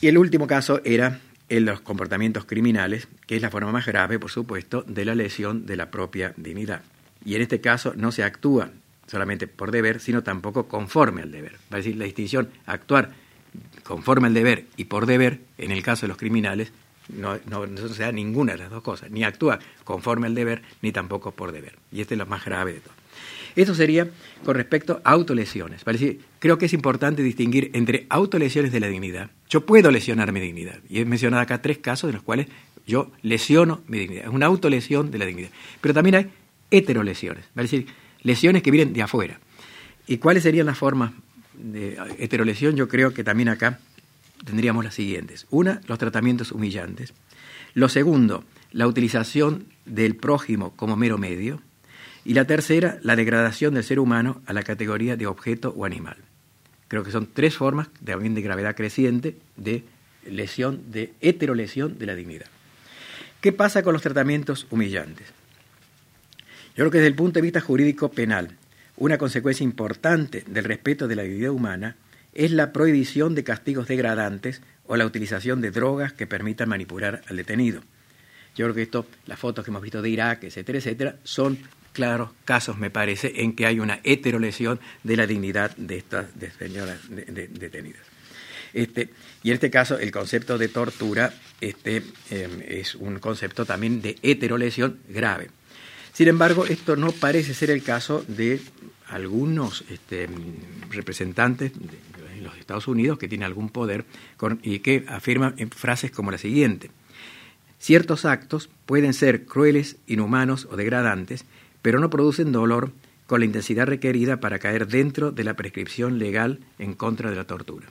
Y el último caso era en los comportamientos criminales, que es la forma más grave, por supuesto, de la lesión de la propia dignidad. Y en este caso no se actúa solamente por deber, sino tampoco conforme al deber. Va decir la distinción actuar conforme al deber y por deber, en el caso de los criminales, no, se da ninguna de las dos cosas, ni actúa conforme al deber, ni tampoco por deber. Y este es lo más grave de todo. Esto sería con respecto a autolesiones. creo que es importante distinguir entre autolesiones de la dignidad. Yo puedo lesionar mi dignidad. Y he mencionado acá tres casos en los cuales yo lesiono mi dignidad. Es una autolesión de la dignidad. Pero también hay heterolesiones. Es decir, lesiones que vienen de afuera. ¿Y cuáles serían las formas de heterolesión? Yo creo que también acá tendríamos las siguientes. Una, los tratamientos humillantes. Lo segundo, la utilización del prójimo como mero medio. Y la tercera, la degradación del ser humano a la categoría de objeto o animal. Creo que son tres formas, también de gravedad creciente, de lesión, de heterolesión de la dignidad. ¿Qué pasa con los tratamientos humillantes? Yo creo que desde el punto de vista jurídico penal, una consecuencia importante del respeto de la dignidad humana es la prohibición de castigos degradantes o la utilización de drogas que permitan manipular al detenido. Yo creo que esto, las fotos que hemos visto de Irak, etcétera, etcétera, son claros casos, me parece, en que hay una heterolesión de la dignidad de estas señoras detenidas. Este, y en este caso, el concepto de tortura este, em, es un concepto también de heterolesión grave. Sin embargo, esto no parece ser el caso de algunos este, representantes de los Estados Unidos que tienen algún poder y que afirman en frases como la siguiente. Ciertos actos pueden ser crueles, inhumanos o degradantes, pero no producen dolor con la intensidad requerida para caer dentro de la prescripción legal en contra de la tortura.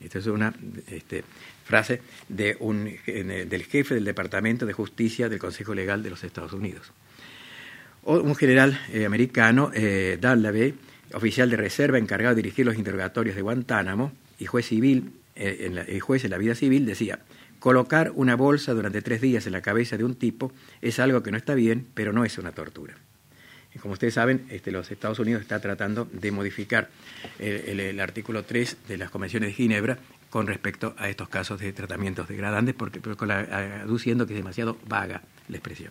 Esta es una este, frase de un, del jefe del Departamento de Justicia del Consejo Legal de los Estados Unidos un general eh, americano, eh, oficial de reserva encargado de dirigir los interrogatorios de Guantánamo y juez civil, eh, en el juez en la vida civil, decía, colocar una bolsa durante tres días en la cabeza de un tipo es algo que no está bien, pero no es una tortura. Como ustedes saben, este, los Estados Unidos está tratando de modificar el, artículo 3 de las convenciones de Ginebra con respecto a estos casos de tratamientos degradantes, porque, aduciendo que es demasiado vaga la expresión.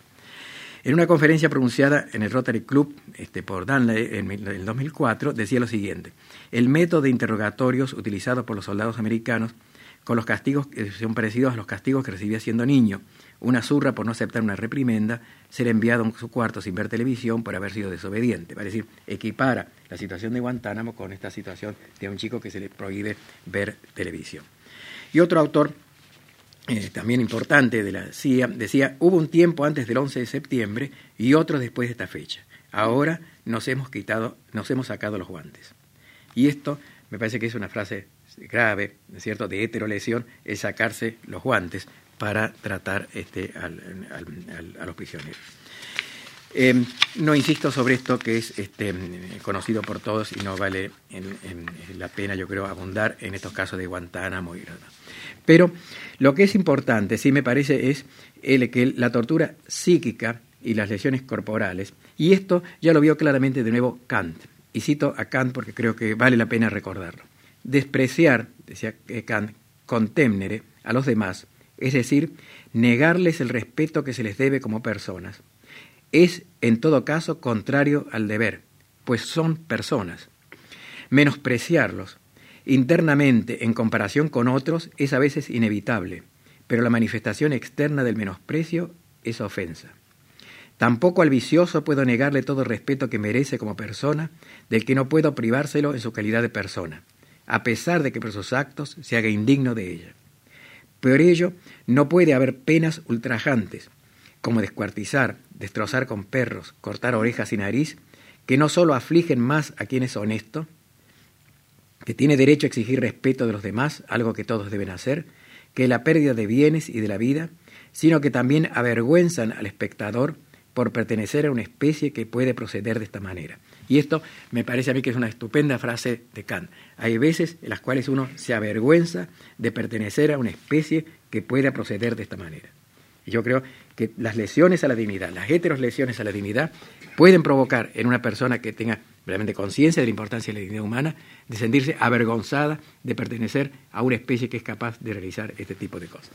En una conferencia pronunciada en el Rotary Club este, por Danley en el 2004, decía lo siguiente: El método de interrogatorios utilizado por los soldados americanos con los castigos que son parecidos a los castigos que recibía siendo niño. Una zurra por no aceptar una reprimenda, ser enviado a su cuarto sin ver televisión por haber sido desobediente. Es decir, equipara la situación de Guantánamo con esta situación de un chico que se le prohíbe ver televisión. Y otro autor eh, también importante de la CIA, decía, hubo un tiempo antes del 11 de septiembre y otro después de esta fecha. Ahora nos hemos quitado, nos hemos sacado los guantes. Y esto me parece que es una frase grave, ¿cierto?, de heterolesión, es sacarse los guantes para tratar este, a los prisioneros. Em, no insisto sobre esto que es este, conocido por todos y no vale la pena, yo creo, abundar en estos casos de Guantánamo. Y, pero lo que es importante, sí me parece, es el, que la tortura psíquica y las lesiones corporales, y esto ya lo vio claramente de nuevo Kant, y cito a Kant porque creo que vale la pena recordarlo. Despreciar, decía Kant, contemnere a los demás, es decir, negarles el respeto que se les debe como personas, es en todo caso contrario al deber, pues son personas. Menospreciarlos, internamente en comparación con otros es a veces inevitable, pero la manifestación externa del menosprecio es ofensa. Tampoco al vicioso puedo negarle todo el respeto que merece como persona, del que no puedo privárselo en su calidad de persona, a pesar de que por sus actos se haga indigno de ella. Por ello, no puede haber penas ultrajantes, como descuartizar, destrozar con perros, cortar orejas y nariz, que no solo afligen más a quien es honesto, que tiene derecho a exigir respeto de los demás, algo que todos deben hacer, que la pérdida de bienes y de la vida, sino que también avergüenzan al espectador por pertenecer a una especie que puede proceder de esta manera. Y esto me parece a mí que es una estupenda frase de Kant. Hay veces en las cuales uno se avergüenza de pertenecer a una especie que pueda proceder de esta manera. Y yo creo que las lesiones a la dignidad, las heteros lesiones a la dignidad, pueden provocar en una persona que tenga realmente conciencia de la importancia de la dignidad humana, de sentirse avergonzada de pertenecer a una especie que es capaz de realizar este tipo de cosas.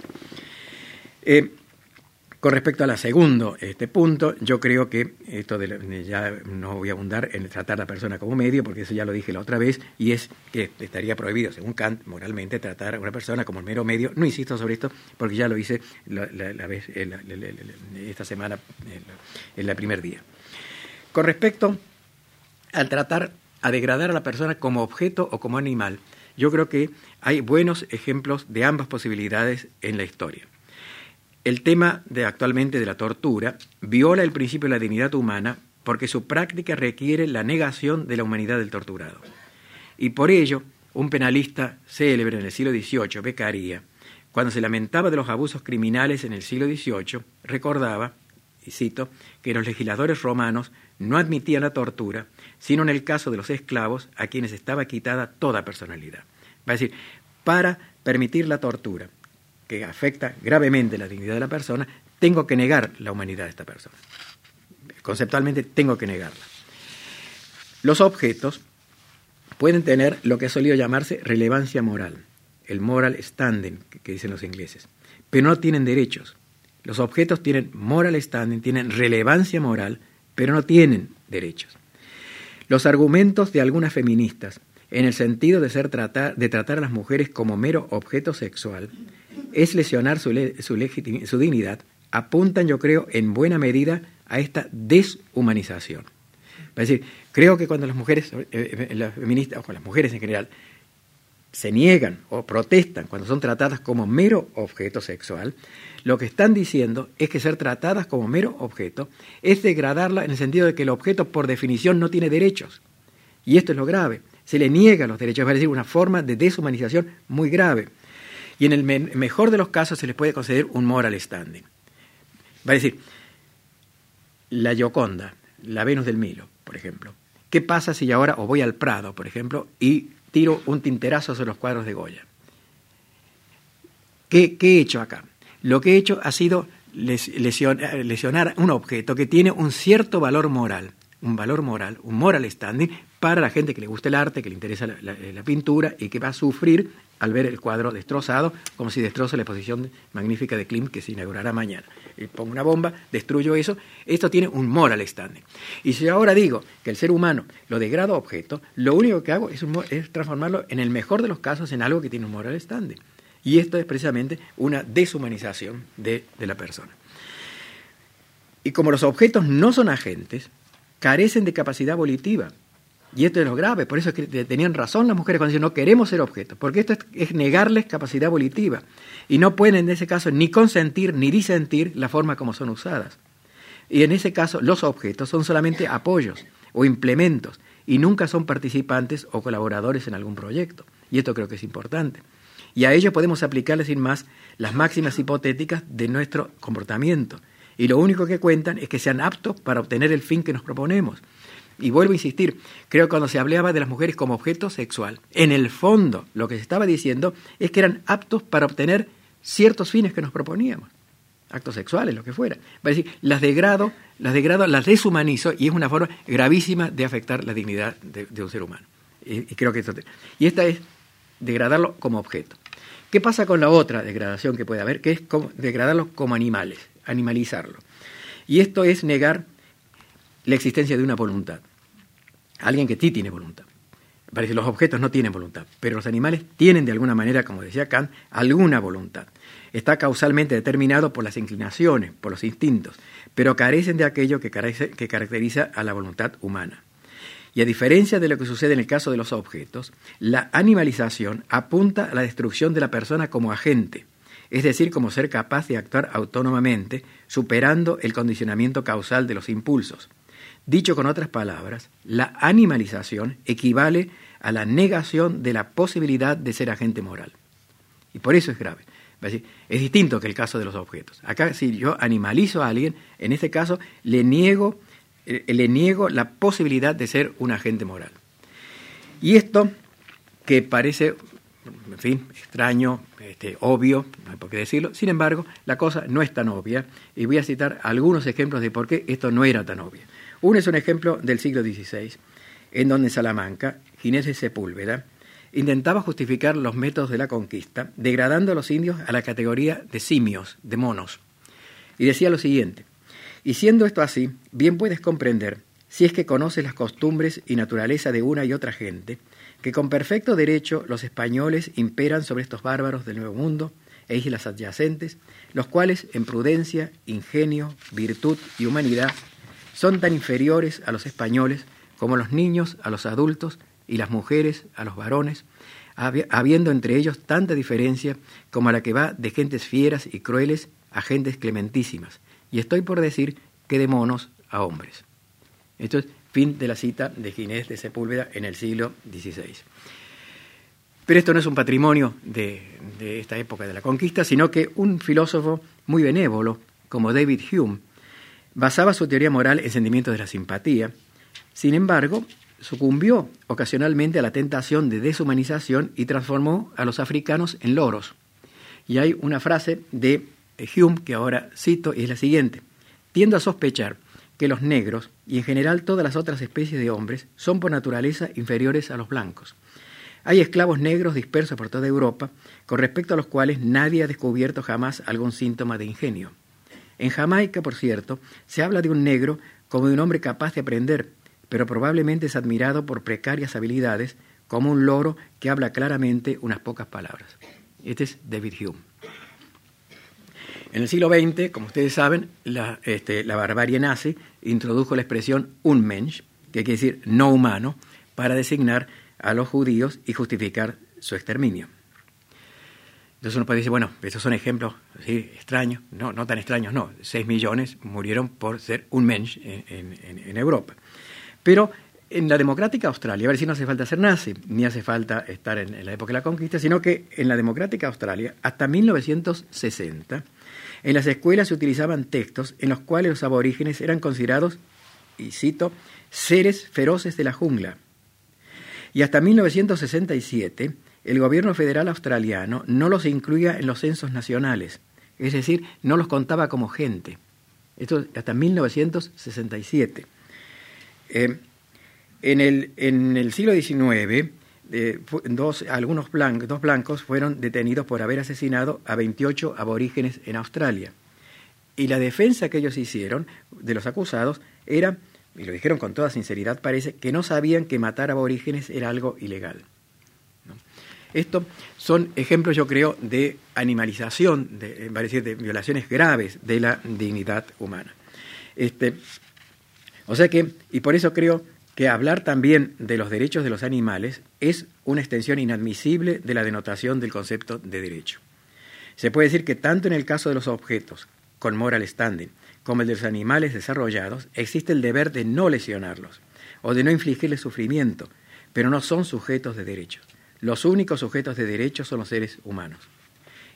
Eh, con respecto al segundo este punto, yo creo que esto de ya no voy a abundar en tratar a la persona como medio, porque eso ya lo dije la otra vez, y es que estaría prohibido, según Kant, moralmente, tratar a una persona como mero medio. No insisto sobre esto, porque ya lo hice la, vez, esta semana, en el primer día. Con respecto al tratar a degradar a la persona como objeto o como animal, yo creo que hay buenos ejemplos de ambas posibilidades en la historia. El tema de actualmente de la tortura viola el principio de la dignidad humana porque su práctica requiere la negación de la humanidad del torturado. Y por ello, un penalista célebre en el siglo XVIII, Beccaria, cuando se lamentaba de los abusos criminales en el siglo XVIII, recordaba, y cito, que los legisladores romanos no admitían la tortura, sino en el caso de los esclavos a quienes estaba quitada toda personalidad. Va a decir, para permitir la tortura, que afecta gravemente la dignidad de la persona, tengo que negar la humanidad de esta persona. Conceptualmente tengo que negarla. Los objetos pueden tener lo que ha solido llamarse relevancia moral, el moral standing, que dicen los ingleses, pero no tienen derechos. Los objetos tienen moral standing, tienen relevancia moral, pero no tienen derechos. Los argumentos de algunas feministas, en el sentido de, ser tratar, de tratar a las mujeres como mero objeto sexual, es lesionar su, su, dignidad, apuntan, yo creo, en buena medida a esta deshumanización. Es decir, creo que cuando las mujeres, eh, eh, las feministas, o las mujeres en general, se niegan o protestan cuando son tratadas como mero objeto sexual, lo que están diciendo es que ser tratadas como mero objeto es degradarla en el sentido de que el objeto por definición no tiene derechos. Y esto es lo grave. Se le niega los derechos, es decir, una forma de deshumanización muy grave y en el mejor de los casos se les puede conceder un moral standing. Va a decir, la Gioconda, la Venus del Milo, por ejemplo. ¿Qué pasa si ahora o voy al Prado, por ejemplo, y tiro un tinterazo sobre los cuadros de Goya? ¿Qué, he hecho acá? Lo que he hecho ha sido lesionar un objeto que tiene un cierto valor moral, un valor moral, un moral standing para la gente que le gusta el arte, que le interesa la pintura y que va a sufrir al ver el cuadro destrozado, como si destrozo la exposición magnífica de Klimt que se inaugurará mañana. Y pongo una bomba, destruyo eso. Esto tiene un moral standing. Y si ahora digo que el ser humano lo degrado a objeto, lo único que hago es, es transformarlo, en el mejor de los casos, en algo que tiene un moral standing. Y esto es precisamente una deshumanización de, de la persona. Y como los objetos no son agentes, carecen de capacidad volitiva. Y esto es lo grave, por eso es que tenían razón las mujeres cuando dicen no queremos ser objetos, porque esto es, negarles capacidad volitiva. Y no pueden en ese caso ni consentir ni disentir la forma como son usadas. Y en ese caso los objetos son solamente apoyos o implementos y nunca son participantes o colaboradores en algún proyecto. Y esto creo que es importante. Y a ello podemos aplicarles sin más las máximas hipotéticas de nuestro comportamiento. Y lo único que cuentan es que sean aptos para obtener el fin que nos proponemos. Y vuelvo a insistir, creo que cuando se hablaba de las mujeres como objeto sexual, en el fondo lo que se estaba diciendo es que eran aptos para obtener ciertos fines que nos proponíamos, actos sexuales, lo que fuera. Va a decir, las degrado, las degrado, las deshumanizo y es una forma gravísima de afectar la dignidad de, un ser humano. Y, creo que esto y esta es degradarlo como objeto. ¿Qué pasa con la otra degradación que puede haber? Que es como, degradarlo como animales, animalizarlo. Y esto es negar la existencia de una voluntad. Alguien que sí tiene voluntad. Parece que los objetos no tienen voluntad, pero los animales tienen de alguna manera, como decía Kant, alguna voluntad. Está causalmente determinado por las inclinaciones, por los instintos, pero carecen de aquello que, que caracteriza a la voluntad humana. Y a diferencia de lo que sucede en el caso de los objetos, la animalización apunta a la destrucción de la persona como agente, es decir, como ser capaz de actuar autónomamente, superando el condicionamiento causal de los impulsos. Dicho con otras palabras, la animalización equivale a la negación de la posibilidad de ser agente moral. Y por eso es grave. Es distinto que el caso de los objetos. Acá si yo animalizo a alguien, en este caso le niego, eh, le niego la posibilidad de ser un agente moral. Y esto, que parece, en fin, extraño, este, obvio, no hay por qué decirlo, sin embargo, la cosa no es tan obvia, y voy a citar algunos ejemplos de por qué esto no era tan obvio. Uno es un ejemplo del siglo XVI, en donde Salamanca, Ginés de Sepúlveda intentaba justificar los métodos de la conquista, degradando a los indios a la categoría de simios, de monos. Y decía lo siguiente, y siendo esto así, bien puedes comprender, si es que conoces las costumbres y naturaleza de una y otra gente, que con perfecto derecho los españoles imperan sobre estos bárbaros del Nuevo Mundo e islas adyacentes, los cuales en prudencia, ingenio, virtud y humanidad son tan inferiores a los españoles como los niños a los adultos y las mujeres a los varones, habiendo entre ellos tanta diferencia como la que va de gentes fieras y crueles a gentes clementísimas, y estoy por decir que de monos a hombres. Esto es fin de la cita de Ginés de Sepúlveda en el siglo XVI. Pero esto no es un patrimonio de, de esta época de la conquista, sino que un filósofo muy benévolo, como David Hume, basaba su teoría moral en sentimientos de la simpatía, sin embargo, sucumbió ocasionalmente a la tentación de deshumanización y transformó a los africanos en loros. Y hay una frase de Hume que ahora cito y es la siguiente. Tiendo a sospechar que los negros y en general todas las otras especies de hombres son por naturaleza inferiores a los blancos. Hay esclavos negros dispersos por toda Europa, con respecto a los cuales nadie ha descubierto jamás algún síntoma de ingenio. En Jamaica, por cierto, se habla de un negro como de un hombre capaz de aprender, pero probablemente es admirado por precarias habilidades, como un loro que habla claramente unas pocas palabras. Este es David Hume. En el siglo XX, como ustedes saben, la, este, barbarie nazi introdujo la expresión unmensch, que quiere decir no humano, para designar a los judíos y justificar su exterminio. Entonces uno puede decir, bueno, estos son ejemplos extraños, no, no tan extraños, no. Seis millones murieron por ser un mensch en, Europa. Pero en la democrática Australia, a ver si no hace falta ser nazi, ni hace falta estar en, la época de la conquista, sino que en la democrática Australia, hasta 1960, en las escuelas se utilizaban textos en los cuales los aborígenes eran considerados, y cito, seres feroces de la jungla. Y hasta 1967 el gobierno federal australiano no los incluía en los censos nacionales, es decir, no los contaba como gente. Esto hasta 1967. Eh, en, el, en, el, siglo XIX, dos, algunos blancos, dos blancos fueron detenidos por haber asesinado a 28 aborígenes en Australia. Y la defensa que ellos hicieron de los acusados era, y lo dijeron con toda sinceridad parece, que no sabían que matar aborígenes era algo ilegal. Estos son ejemplos, yo creo, de animalización, de, eh, decir, de violaciones graves de la dignidad humana. Este, o sea que, y por eso creo que hablar también de los derechos de los animales es una extensión inadmisible de la denotación del concepto de derecho. Se puede decir que tanto en el caso de los objetos, con moral standing, como el de los animales desarrollados, existe el deber de no lesionarlos o de no infligirles sufrimiento, pero no son sujetos de derechos. Los únicos sujetos de derechos son los seres humanos.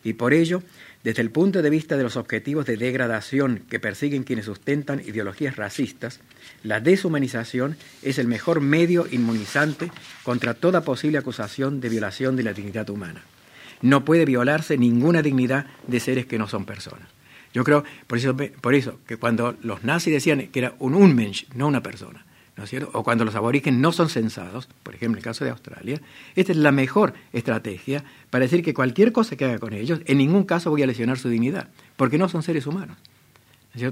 Y por ello, desde el punto de vista de los objetivos de degradación que persiguen quienes sustentan ideologías racistas, la deshumanización es el mejor medio inmunizante contra toda posible acusación de violación de la dignidad humana. No puede violarse ninguna dignidad de seres que no son personas. Yo creo, por eso, por eso que cuando los nazis decían que era un Unmensch, no una persona, ¿no es cierto? O cuando los aborígenes no son censados, por ejemplo en el caso de Australia, esta es la mejor estrategia para decir que cualquier cosa que haga con ellos, en ningún caso voy a lesionar su dignidad, porque no son seres humanos.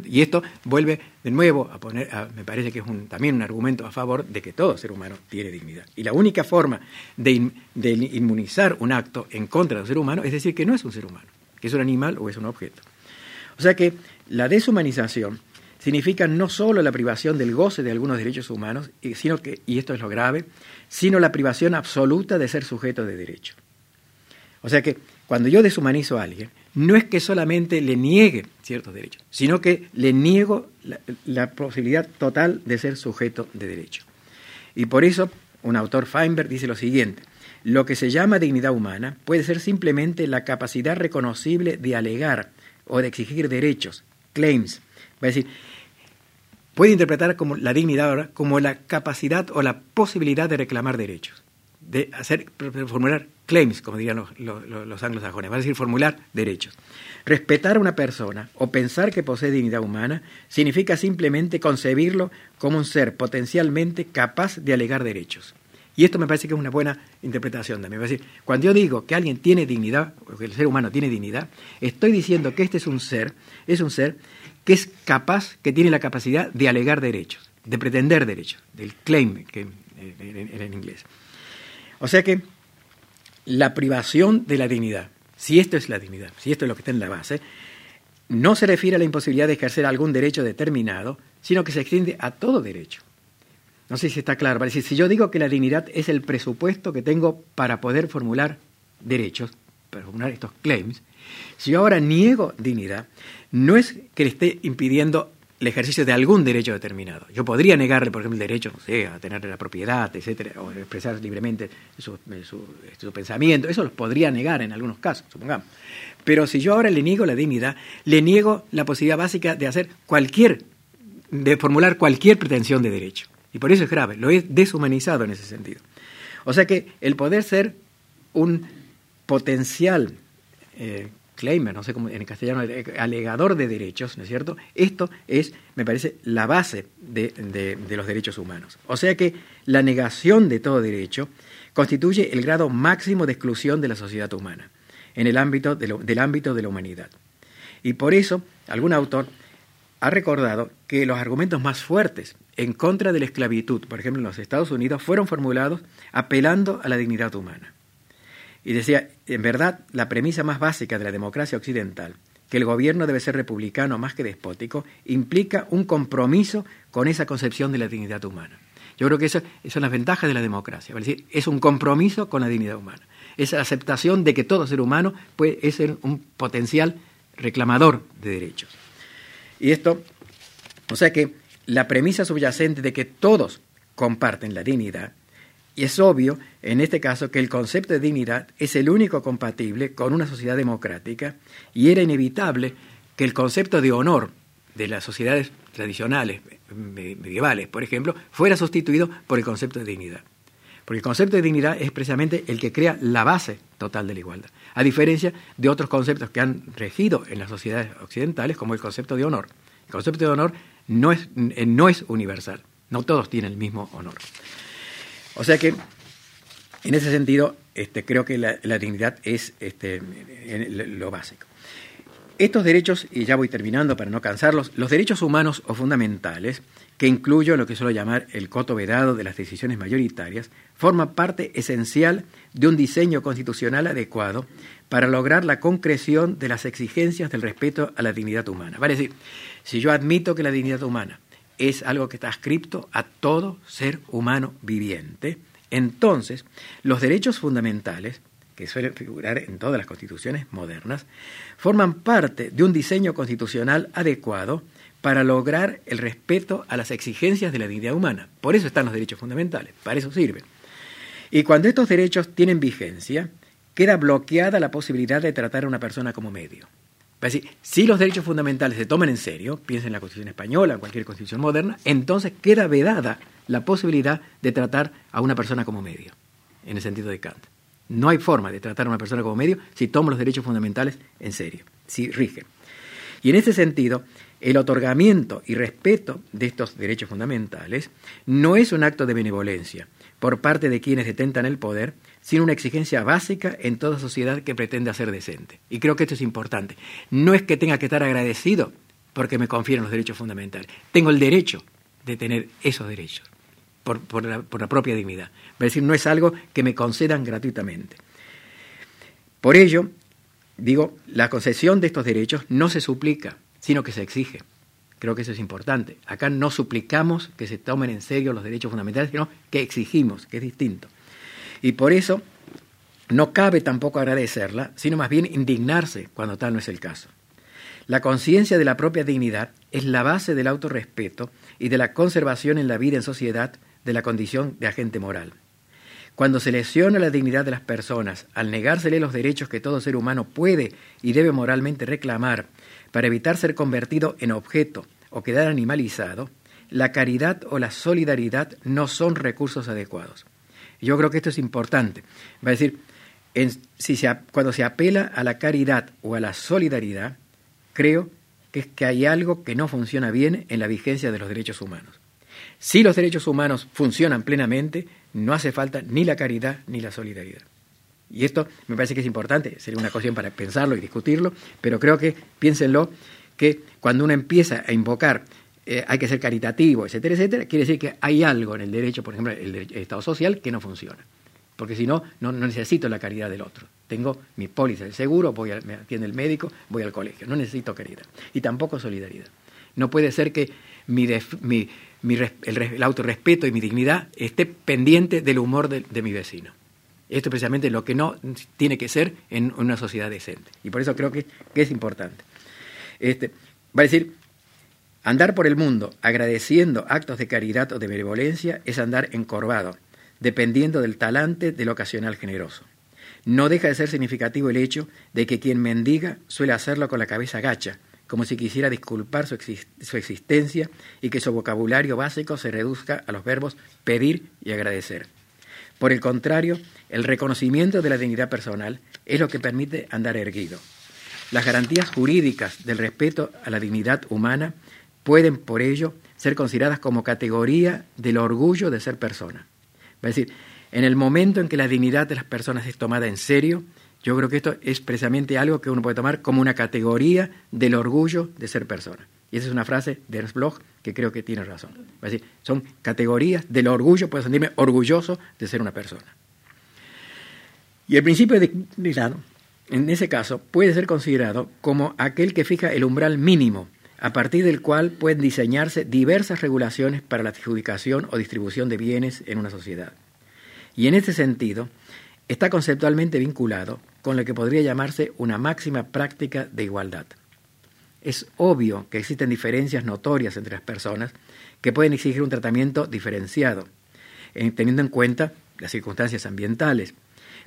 Y esto vuelve de nuevo a poner, me parece que es un, también un argumento a favor de que todo ser humano tiene dignidad. Y la única forma de, de inmunizar un acto en contra de un ser humano es decir que no es un ser humano, que es un animal o es un objeto. O sea que la deshumanización significa no solo la privación del goce de algunos derechos humanos, sino que, y esto es lo grave, sino la privación absoluta de ser sujeto de derecho. O sea que cuando yo deshumanizo a alguien, no es que solamente le niegue ciertos derechos, sino que le niego la, posibilidad total de ser sujeto de derecho. Y por eso un autor Feinberg dice lo siguiente, lo que se llama dignidad humana puede ser simplemente la capacidad reconocible de alegar o de exigir derechos, claims. Va a decir, puede interpretar como la dignidad ahora como la capacidad o la posibilidad de reclamar derechos de hacer, formular claims, como dirían los, los, anglosajones, va a decir formular derechos. Respetar a una persona o pensar que posee dignidad humana significa simplemente concebirlo como un ser potencialmente capaz de alegar derechos. Y esto me parece que es una buena interpretación también. decir, cuando yo digo que alguien tiene dignidad, que el ser humano tiene dignidad, estoy diciendo que este es un ser, es un ser que es capaz, que tiene la capacidad de alegar derechos, de pretender derechos, del claim que, eh, en inglés. O sea que la privación de la dignidad, si esto es la dignidad, si esto es lo que está en la base, no se refiere a la imposibilidad de ejercer algún derecho determinado, sino que se extiende a todo derecho. No sé si está claro. si yo digo que la dignidad es el presupuesto que tengo para poder formular derechos, para formular estos claims, si yo ahora niego dignidad, no es que le esté impidiendo el ejercicio de algún derecho determinado. Yo podría negarle, por ejemplo, el derecho, no sé, a tener la propiedad, etcétera, o expresar libremente su, pensamiento. Eso los podría negar en algunos casos, supongamos. Pero si yo ahora le niego la dignidad, le niego la posibilidad básica de hacer cualquier, de formular cualquier pretensión de derecho. Y por eso es grave, lo he deshumanizado en ese sentido. O sea que el poder ser un potencial eh, claimer, no sé cómo en castellano, eh, alegador de derechos, ¿no es cierto? Esto es, me parece, la base de, los derechos humanos. O sea que la negación de todo derecho constituye el grado máximo de exclusión de la sociedad humana en el ámbito del ámbito de la humanidad. Y por eso, algún autor ha recordado que los argumentos más fuertes en contra de la esclavitud, por ejemplo en los Estados Unidos, fueron formulados apelando a la dignidad humana. Y decía, en verdad, la premisa más básica de la democracia occidental, que el gobierno debe ser republicano más que despótico, implica un compromiso con esa concepción de la dignidad humana. Yo creo que eso, son las ventajas de la democracia. Es decir, es un compromiso con la dignidad humana. Es la aceptación de que todo ser humano puede ser un potencial reclamador de derechos. Y esto, o sea que la premisa subyacente de que todos comparten la dignidad y es obvio, en este caso, que el concepto de dignidad es el único compatible con una sociedad democrática y era inevitable que el concepto de honor de las sociedades tradicionales, medievales, por ejemplo, fuera sustituido por el concepto de dignidad. Porque el concepto de dignidad es precisamente el que crea la base total de la igualdad, a diferencia de otros conceptos que han regido en las sociedades occidentales, como el concepto de honor. El concepto de honor no es, no es universal, no todos tienen el mismo honor. O sea que, en ese sentido, este, creo que la, dignidad es este, lo básico. Estos derechos, y ya voy terminando para no cansarlos, los derechos humanos o fundamentales, que incluyo lo que suelo llamar el coto vedado de las decisiones mayoritarias, forman parte esencial de un diseño constitucional adecuado para lograr la concreción de las exigencias del respeto a la dignidad humana. Vale decir, si yo admito que la dignidad humana es algo que está ascripto a todo ser humano viviente. Entonces, los derechos fundamentales, que suelen figurar en todas las constituciones modernas, forman parte de un diseño constitucional adecuado para lograr el respeto a las exigencias de la dignidad humana. Por eso están los derechos fundamentales, para eso sirven. Y cuando estos derechos tienen vigencia, queda bloqueada la posibilidad de tratar a una persona como medio si los derechos fundamentales se toman en serio, piensen en la Constitución española, en cualquier constitución moderna, entonces queda vedada la posibilidad de tratar a una persona como medio, en el sentido de Kant. No hay forma de tratar a una persona como medio si toma los derechos fundamentales en serio, si rigen. Y en ese sentido, el otorgamiento y respeto de estos derechos fundamentales no es un acto de benevolencia por parte de quienes detentan el poder, sino una exigencia básica en toda sociedad que pretenda ser decente. Y creo que esto es importante. No es que tenga que estar agradecido porque me confieren los derechos fundamentales. Tengo el derecho de tener esos derechos por, la, propia dignidad. Es decir, no es algo que me concedan gratuitamente. Por ello, digo, la concesión de estos derechos no se suplica, sino que se exige. Creo que eso es importante. Acá no suplicamos que se tomen en serio los derechos fundamentales, sino que exigimos, que es distinto. Y por eso no cabe tampoco agradecerla, sino más bien indignarse cuando tal no es el caso. La conciencia de la propia dignidad es la base del autorrespeto y de la conservación en la vida en sociedad de la condición de agente moral. Cuando se lesiona la dignidad de las personas al negársele los derechos que todo ser humano puede y debe moralmente reclamar para evitar ser convertido en objeto o quedar animalizado, la caridad o la solidaridad no son recursos adecuados. Yo creo que esto es importante. Va a decir, cuando se apela a la caridad o a la solidaridad, creo que es que hay algo que no funciona bien en la vigencia de los derechos humanos. Si los derechos humanos funcionan plenamente, no hace falta ni la caridad ni la solidaridad. Y esto me parece que es importante, sería una cuestión para pensarlo y discutirlo, pero creo que piénsenlo que cuando uno empieza a invocar eh, hay que ser caritativo, etcétera, etcétera, quiere decir que hay algo en el derecho, por ejemplo, el, el Estado social, que no funciona. Porque si no, no, necesito la caridad del otro. Tengo mi póliza de seguro, voy me atiende el médico, voy al colegio. No necesito caridad. Y tampoco solidaridad. No puede ser que mi, mi, el, autorrespeto y mi dignidad esté pendiente del humor de, mi vecino. Esto es precisamente lo que no tiene que ser en una sociedad decente. Y por eso creo que, es importante. Este, va a decir, andar por el mundo agradeciendo actos de caridad o de benevolencia es andar encorvado, dependiendo del talante del ocasional generoso. No deja de ser significativo el hecho de que quien mendiga suele hacerlo con la cabeza gacha, como si quisiera disculpar su, existencia y que su vocabulario básico se reduzca a los verbos pedir y agradecer. Por el contrario, el reconocimiento de la dignidad personal es lo que permite andar erguido. Las garantías jurídicas del respeto a la dignidad humana pueden, por ello, ser consideradas como categoría del orgullo de ser persona. Es decir, en el momento en que la dignidad de las personas es tomada en serio, yo creo que esto es precisamente algo que uno puede tomar como una categoría del orgullo de ser persona. Y esa es una frase de Ernst Bloch que creo que tiene razón. Es decir, son categorías del orgullo, puedo sentirme orgulloso de ser una persona. Y el principio de dignidad, en ese caso, puede ser considerado como aquel que fija el umbral mínimo a partir del cual pueden diseñarse diversas regulaciones para la adjudicación o distribución de bienes en una sociedad. Y en este sentido, está conceptualmente vinculado con lo que podría llamarse una máxima práctica de igualdad. Es obvio que existen diferencias notorias entre las personas que pueden exigir un tratamiento diferenciado, teniendo en cuenta las circunstancias ambientales.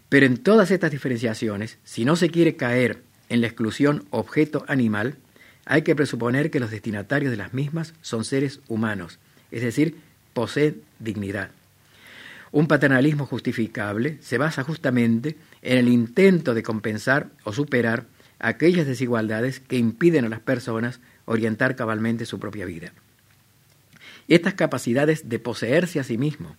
Pero en todas estas diferenciaciones, si no se quiere caer en la exclusión objeto-animal, hay que presuponer que los destinatarios de las mismas son seres humanos, es decir, poseen dignidad. Un paternalismo justificable se basa justamente en el intento de compensar o superar aquellas desigualdades que impiden a las personas orientar cabalmente su propia vida. Estas capacidades de poseerse a sí mismo,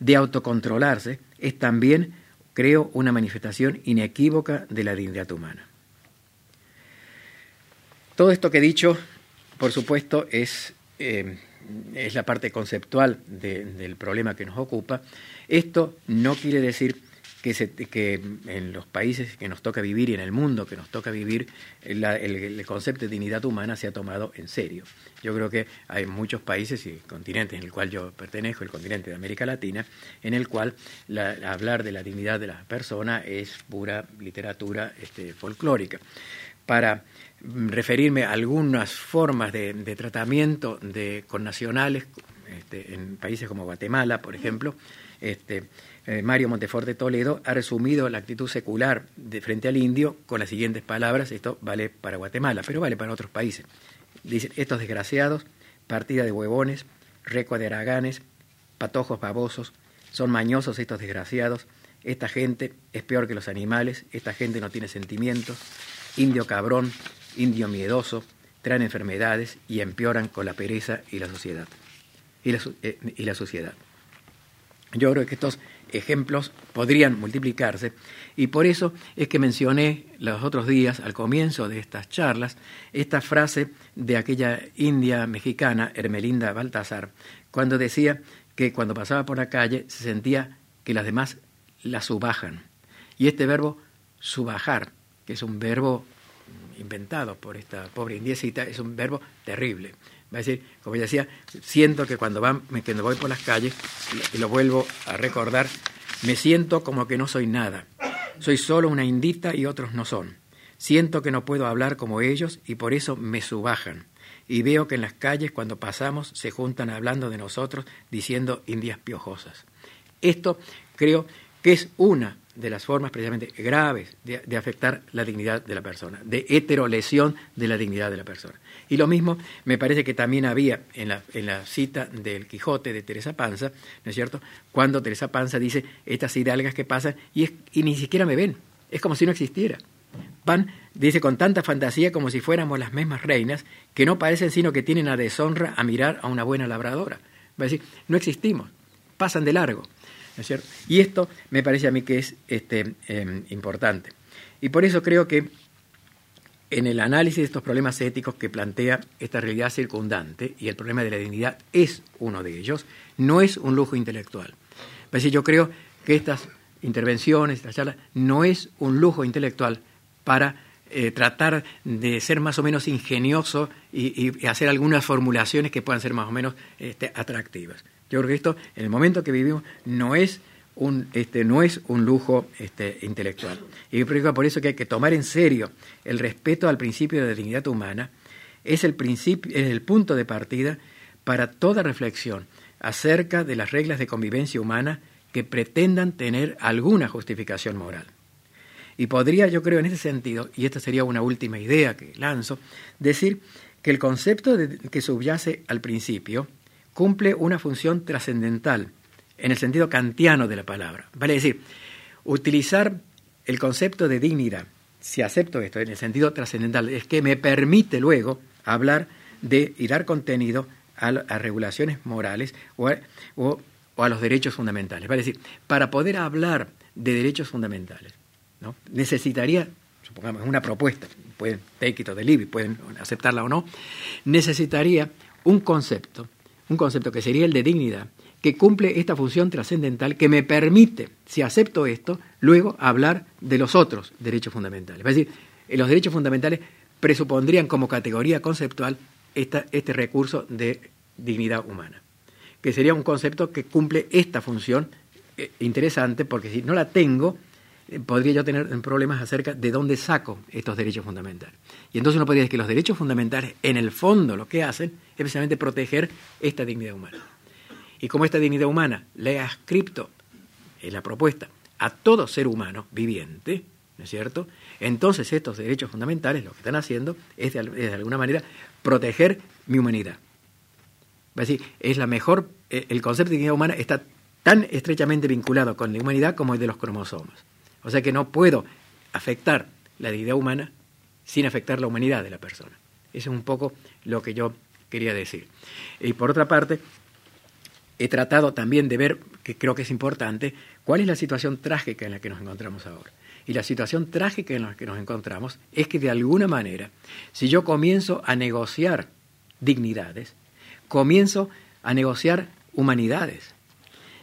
de autocontrolarse, es también, creo, una manifestación inequívoca de la dignidad humana. Todo esto que he dicho, por supuesto, es eh, es la parte conceptual del problema que nos ocupa. Esto no quiere decir que, en los países que nos toca vivir y en el mundo que nos toca vivir, el, concepto de dignidad humana se tomado en serio. Yo creo que hay muchos países y continentes en el cual yo pertenezco, el continente de América Latina, en el cual hablar de la dignidad de la persona es pura literatura este, folclórica. Para referirme a algunas formas de, tratamiento de connacionales este, en países como Guatemala, por ejemplo. Este, eh, Mario Monteforte Toledo ha resumido la actitud secular de frente al indio con las siguientes palabras, esto vale para Guatemala, pero vale para otros países. Dicen, estos desgraciados, partida de huevones, recua de araganes, patojos babosos, son mañosos estos desgraciados, esta gente es peor que los animales, esta gente no tiene sentimientos, indio cabrón, indio miedoso, traen enfermedades y empeoran con la pereza y la sociedad. Y la, eh, y la sociedad. Yo creo que estos ejemplos podrían multiplicarse y por eso es que mencioné los otros días, al comienzo de estas charlas, esta frase de aquella india mexicana, Hermelinda Baltasar, cuando decía que cuando pasaba por la calle se sentía que las demás la subajan. Y este verbo subajar, que es un verbo inventado por esta pobre indiecita, es un verbo terrible. Va a decir, como ella decía, siento que cuando, van, cuando voy por las calles, y lo vuelvo a recordar, me siento como que no soy nada. Soy solo una indita y otros no son. Siento que no puedo hablar como ellos y por eso me subajan. Y veo que en las calles cuando pasamos se juntan hablando de nosotros diciendo indias piojosas. Esto creo es una de las formas precisamente graves de, afectar la dignidad de la persona, de heterolesión de la dignidad de la persona. Y lo mismo me parece que también había en la, en la cita del Quijote de Teresa Panza, ¿no es cierto? Cuando Teresa Panza dice estas hidalgas que pasan y, y ni siquiera me ven, es como si no existiera. Van, dice, con tanta fantasía como si fuéramos las mismas reinas, que no parecen sino que tienen a deshonra a mirar a una buena labradora. Va a decir, no existimos, pasan de largo. Y esto me parece a mí que es este, em, importante. Y por eso creo que en el análisis de estos problemas éticos que plantea esta realidad circundante, y el problema de la dignidad es uno de ellos, no es un lujo intelectual. Pues yo creo que estas intervenciones, estas charlas, no es un lujo intelectual para eh, tratar de ser más o menos ingenioso y, hacer algunas formulaciones que puedan ser más o menos este, atractivas. Yo creo que esto, en el momento que vivimos, no es un, este, no es un lujo este, intelectual. Y yo creo que por eso que hay que tomar en serio el respeto al principio de la dignidad humana, es el, principio, es el punto de partida para toda reflexión acerca de las reglas de convivencia humana que pretendan tener alguna justificación moral. Y podría, yo creo, en ese sentido, y esta sería una última idea que lanzo, decir que el concepto que subyace al principio cumple una función trascendental en el sentido kantiano de la palabra. Vale decir, utilizar el concepto de dignidad, si acepto esto en el sentido trascendental, es que me permite luego hablar de y dar contenido a, regulaciones morales o a, los derechos fundamentales. Vale decir, para poder hablar de derechos fundamentales, ¿no? necesitaría, supongamos, una propuesta, pueden take it or pueden aceptarla o no, necesitaría un concepto un concepto que sería el de dignidad, que cumple esta función trascendental que me permite, si acepto esto, luego hablar de los otros derechos fundamentales. Es decir, los derechos fundamentales presupondrían como categoría conceptual este recurso de dignidad humana, que sería un concepto que cumple esta función eh, interesante, porque si no la tengo, podría yo tener problemas acerca de dónde saco estos derechos fundamentales. Y entonces uno podría decir que los derechos fundamentales, en el fondo, lo que hacen es precisamente proteger esta dignidad humana. Y como esta dignidad humana le ascripto en la propuesta a todo ser humano viviente, ¿no es cierto? Entonces estos derechos fundamentales lo que están haciendo es de, de alguna manera proteger mi humanidad. A decir, es la mejor, eh, el concepto de dignidad humana está tan estrechamente vinculado con la humanidad como el de los cromosomas. O sea que no puedo afectar la dignidad humana sin afectar la humanidad de la persona. Eso es un poco lo que yo quería decir. Y por otra parte, he tratado también de ver, que creo que es importante, cuál es la situación trágica en la que nos encontramos ahora. Y la situación trágica en la que nos encontramos es que de alguna manera, si yo comienzo a negociar dignidades, comienzo a negociar humanidades.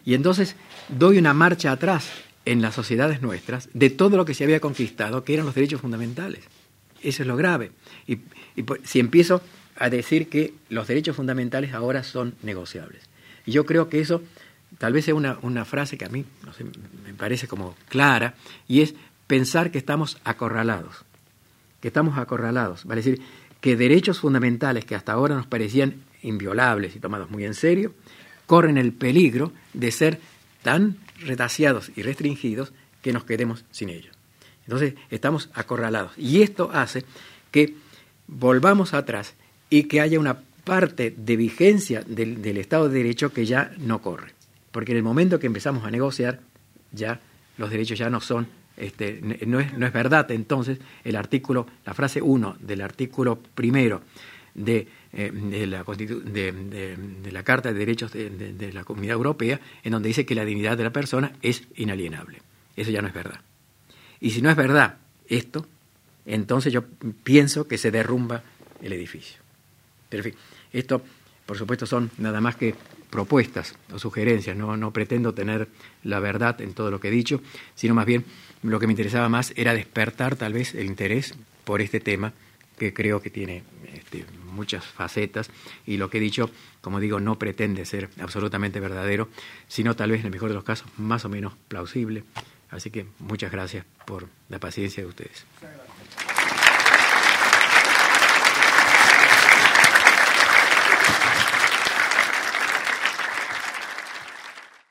Y entonces doy una marcha atrás en las sociedades nuestras de todo lo que se había conquistado, que eran los derechos fundamentales. Eso es lo grave. Y, si empiezo a decir que los derechos fundamentales ahora son negociables. Y yo creo que eso tal vez sea una, una frase que a mí no me parece como clara, y es pensar que estamos acorralados, que estamos acorralados, vale decir, que derechos fundamentales que hasta ahora nos parecían inviolables y tomados muy en serio, corren el peligro de ser tan retaseados y restringidos que nos quedemos sin ellos. Entonces estamos acorralados. Y esto hace que volvamos atrás y que haya una parte de vigencia del, Estado de Derecho que ya no corre. Porque en el momento que empezamos a negociar, ya los derechos ya no son, este, no, es, no es verdad entonces el artículo, la frase 1 del artículo primero de eh, de, la de, la Carta de Derechos de, la Comunidad Europea, en donde dice que la dignidad de la persona es inalienable. Eso ya no es verdad. Y si no es verdad esto, entonces yo pienso que se derrumba el edificio. Pero en fin, esto, por supuesto, son nada más que propuestas o sugerencias, no, no pretendo tener la verdad en todo lo que he dicho, sino más bien lo que me interesaba más era despertar tal vez el interés por este tema que creo que tiene este, muchas facetas y lo que he dicho, como digo, no pretende ser absolutamente verdadero, sino tal vez en el mejor de los casos más o menos plausible. Así que muchas gracias por la paciencia de ustedes.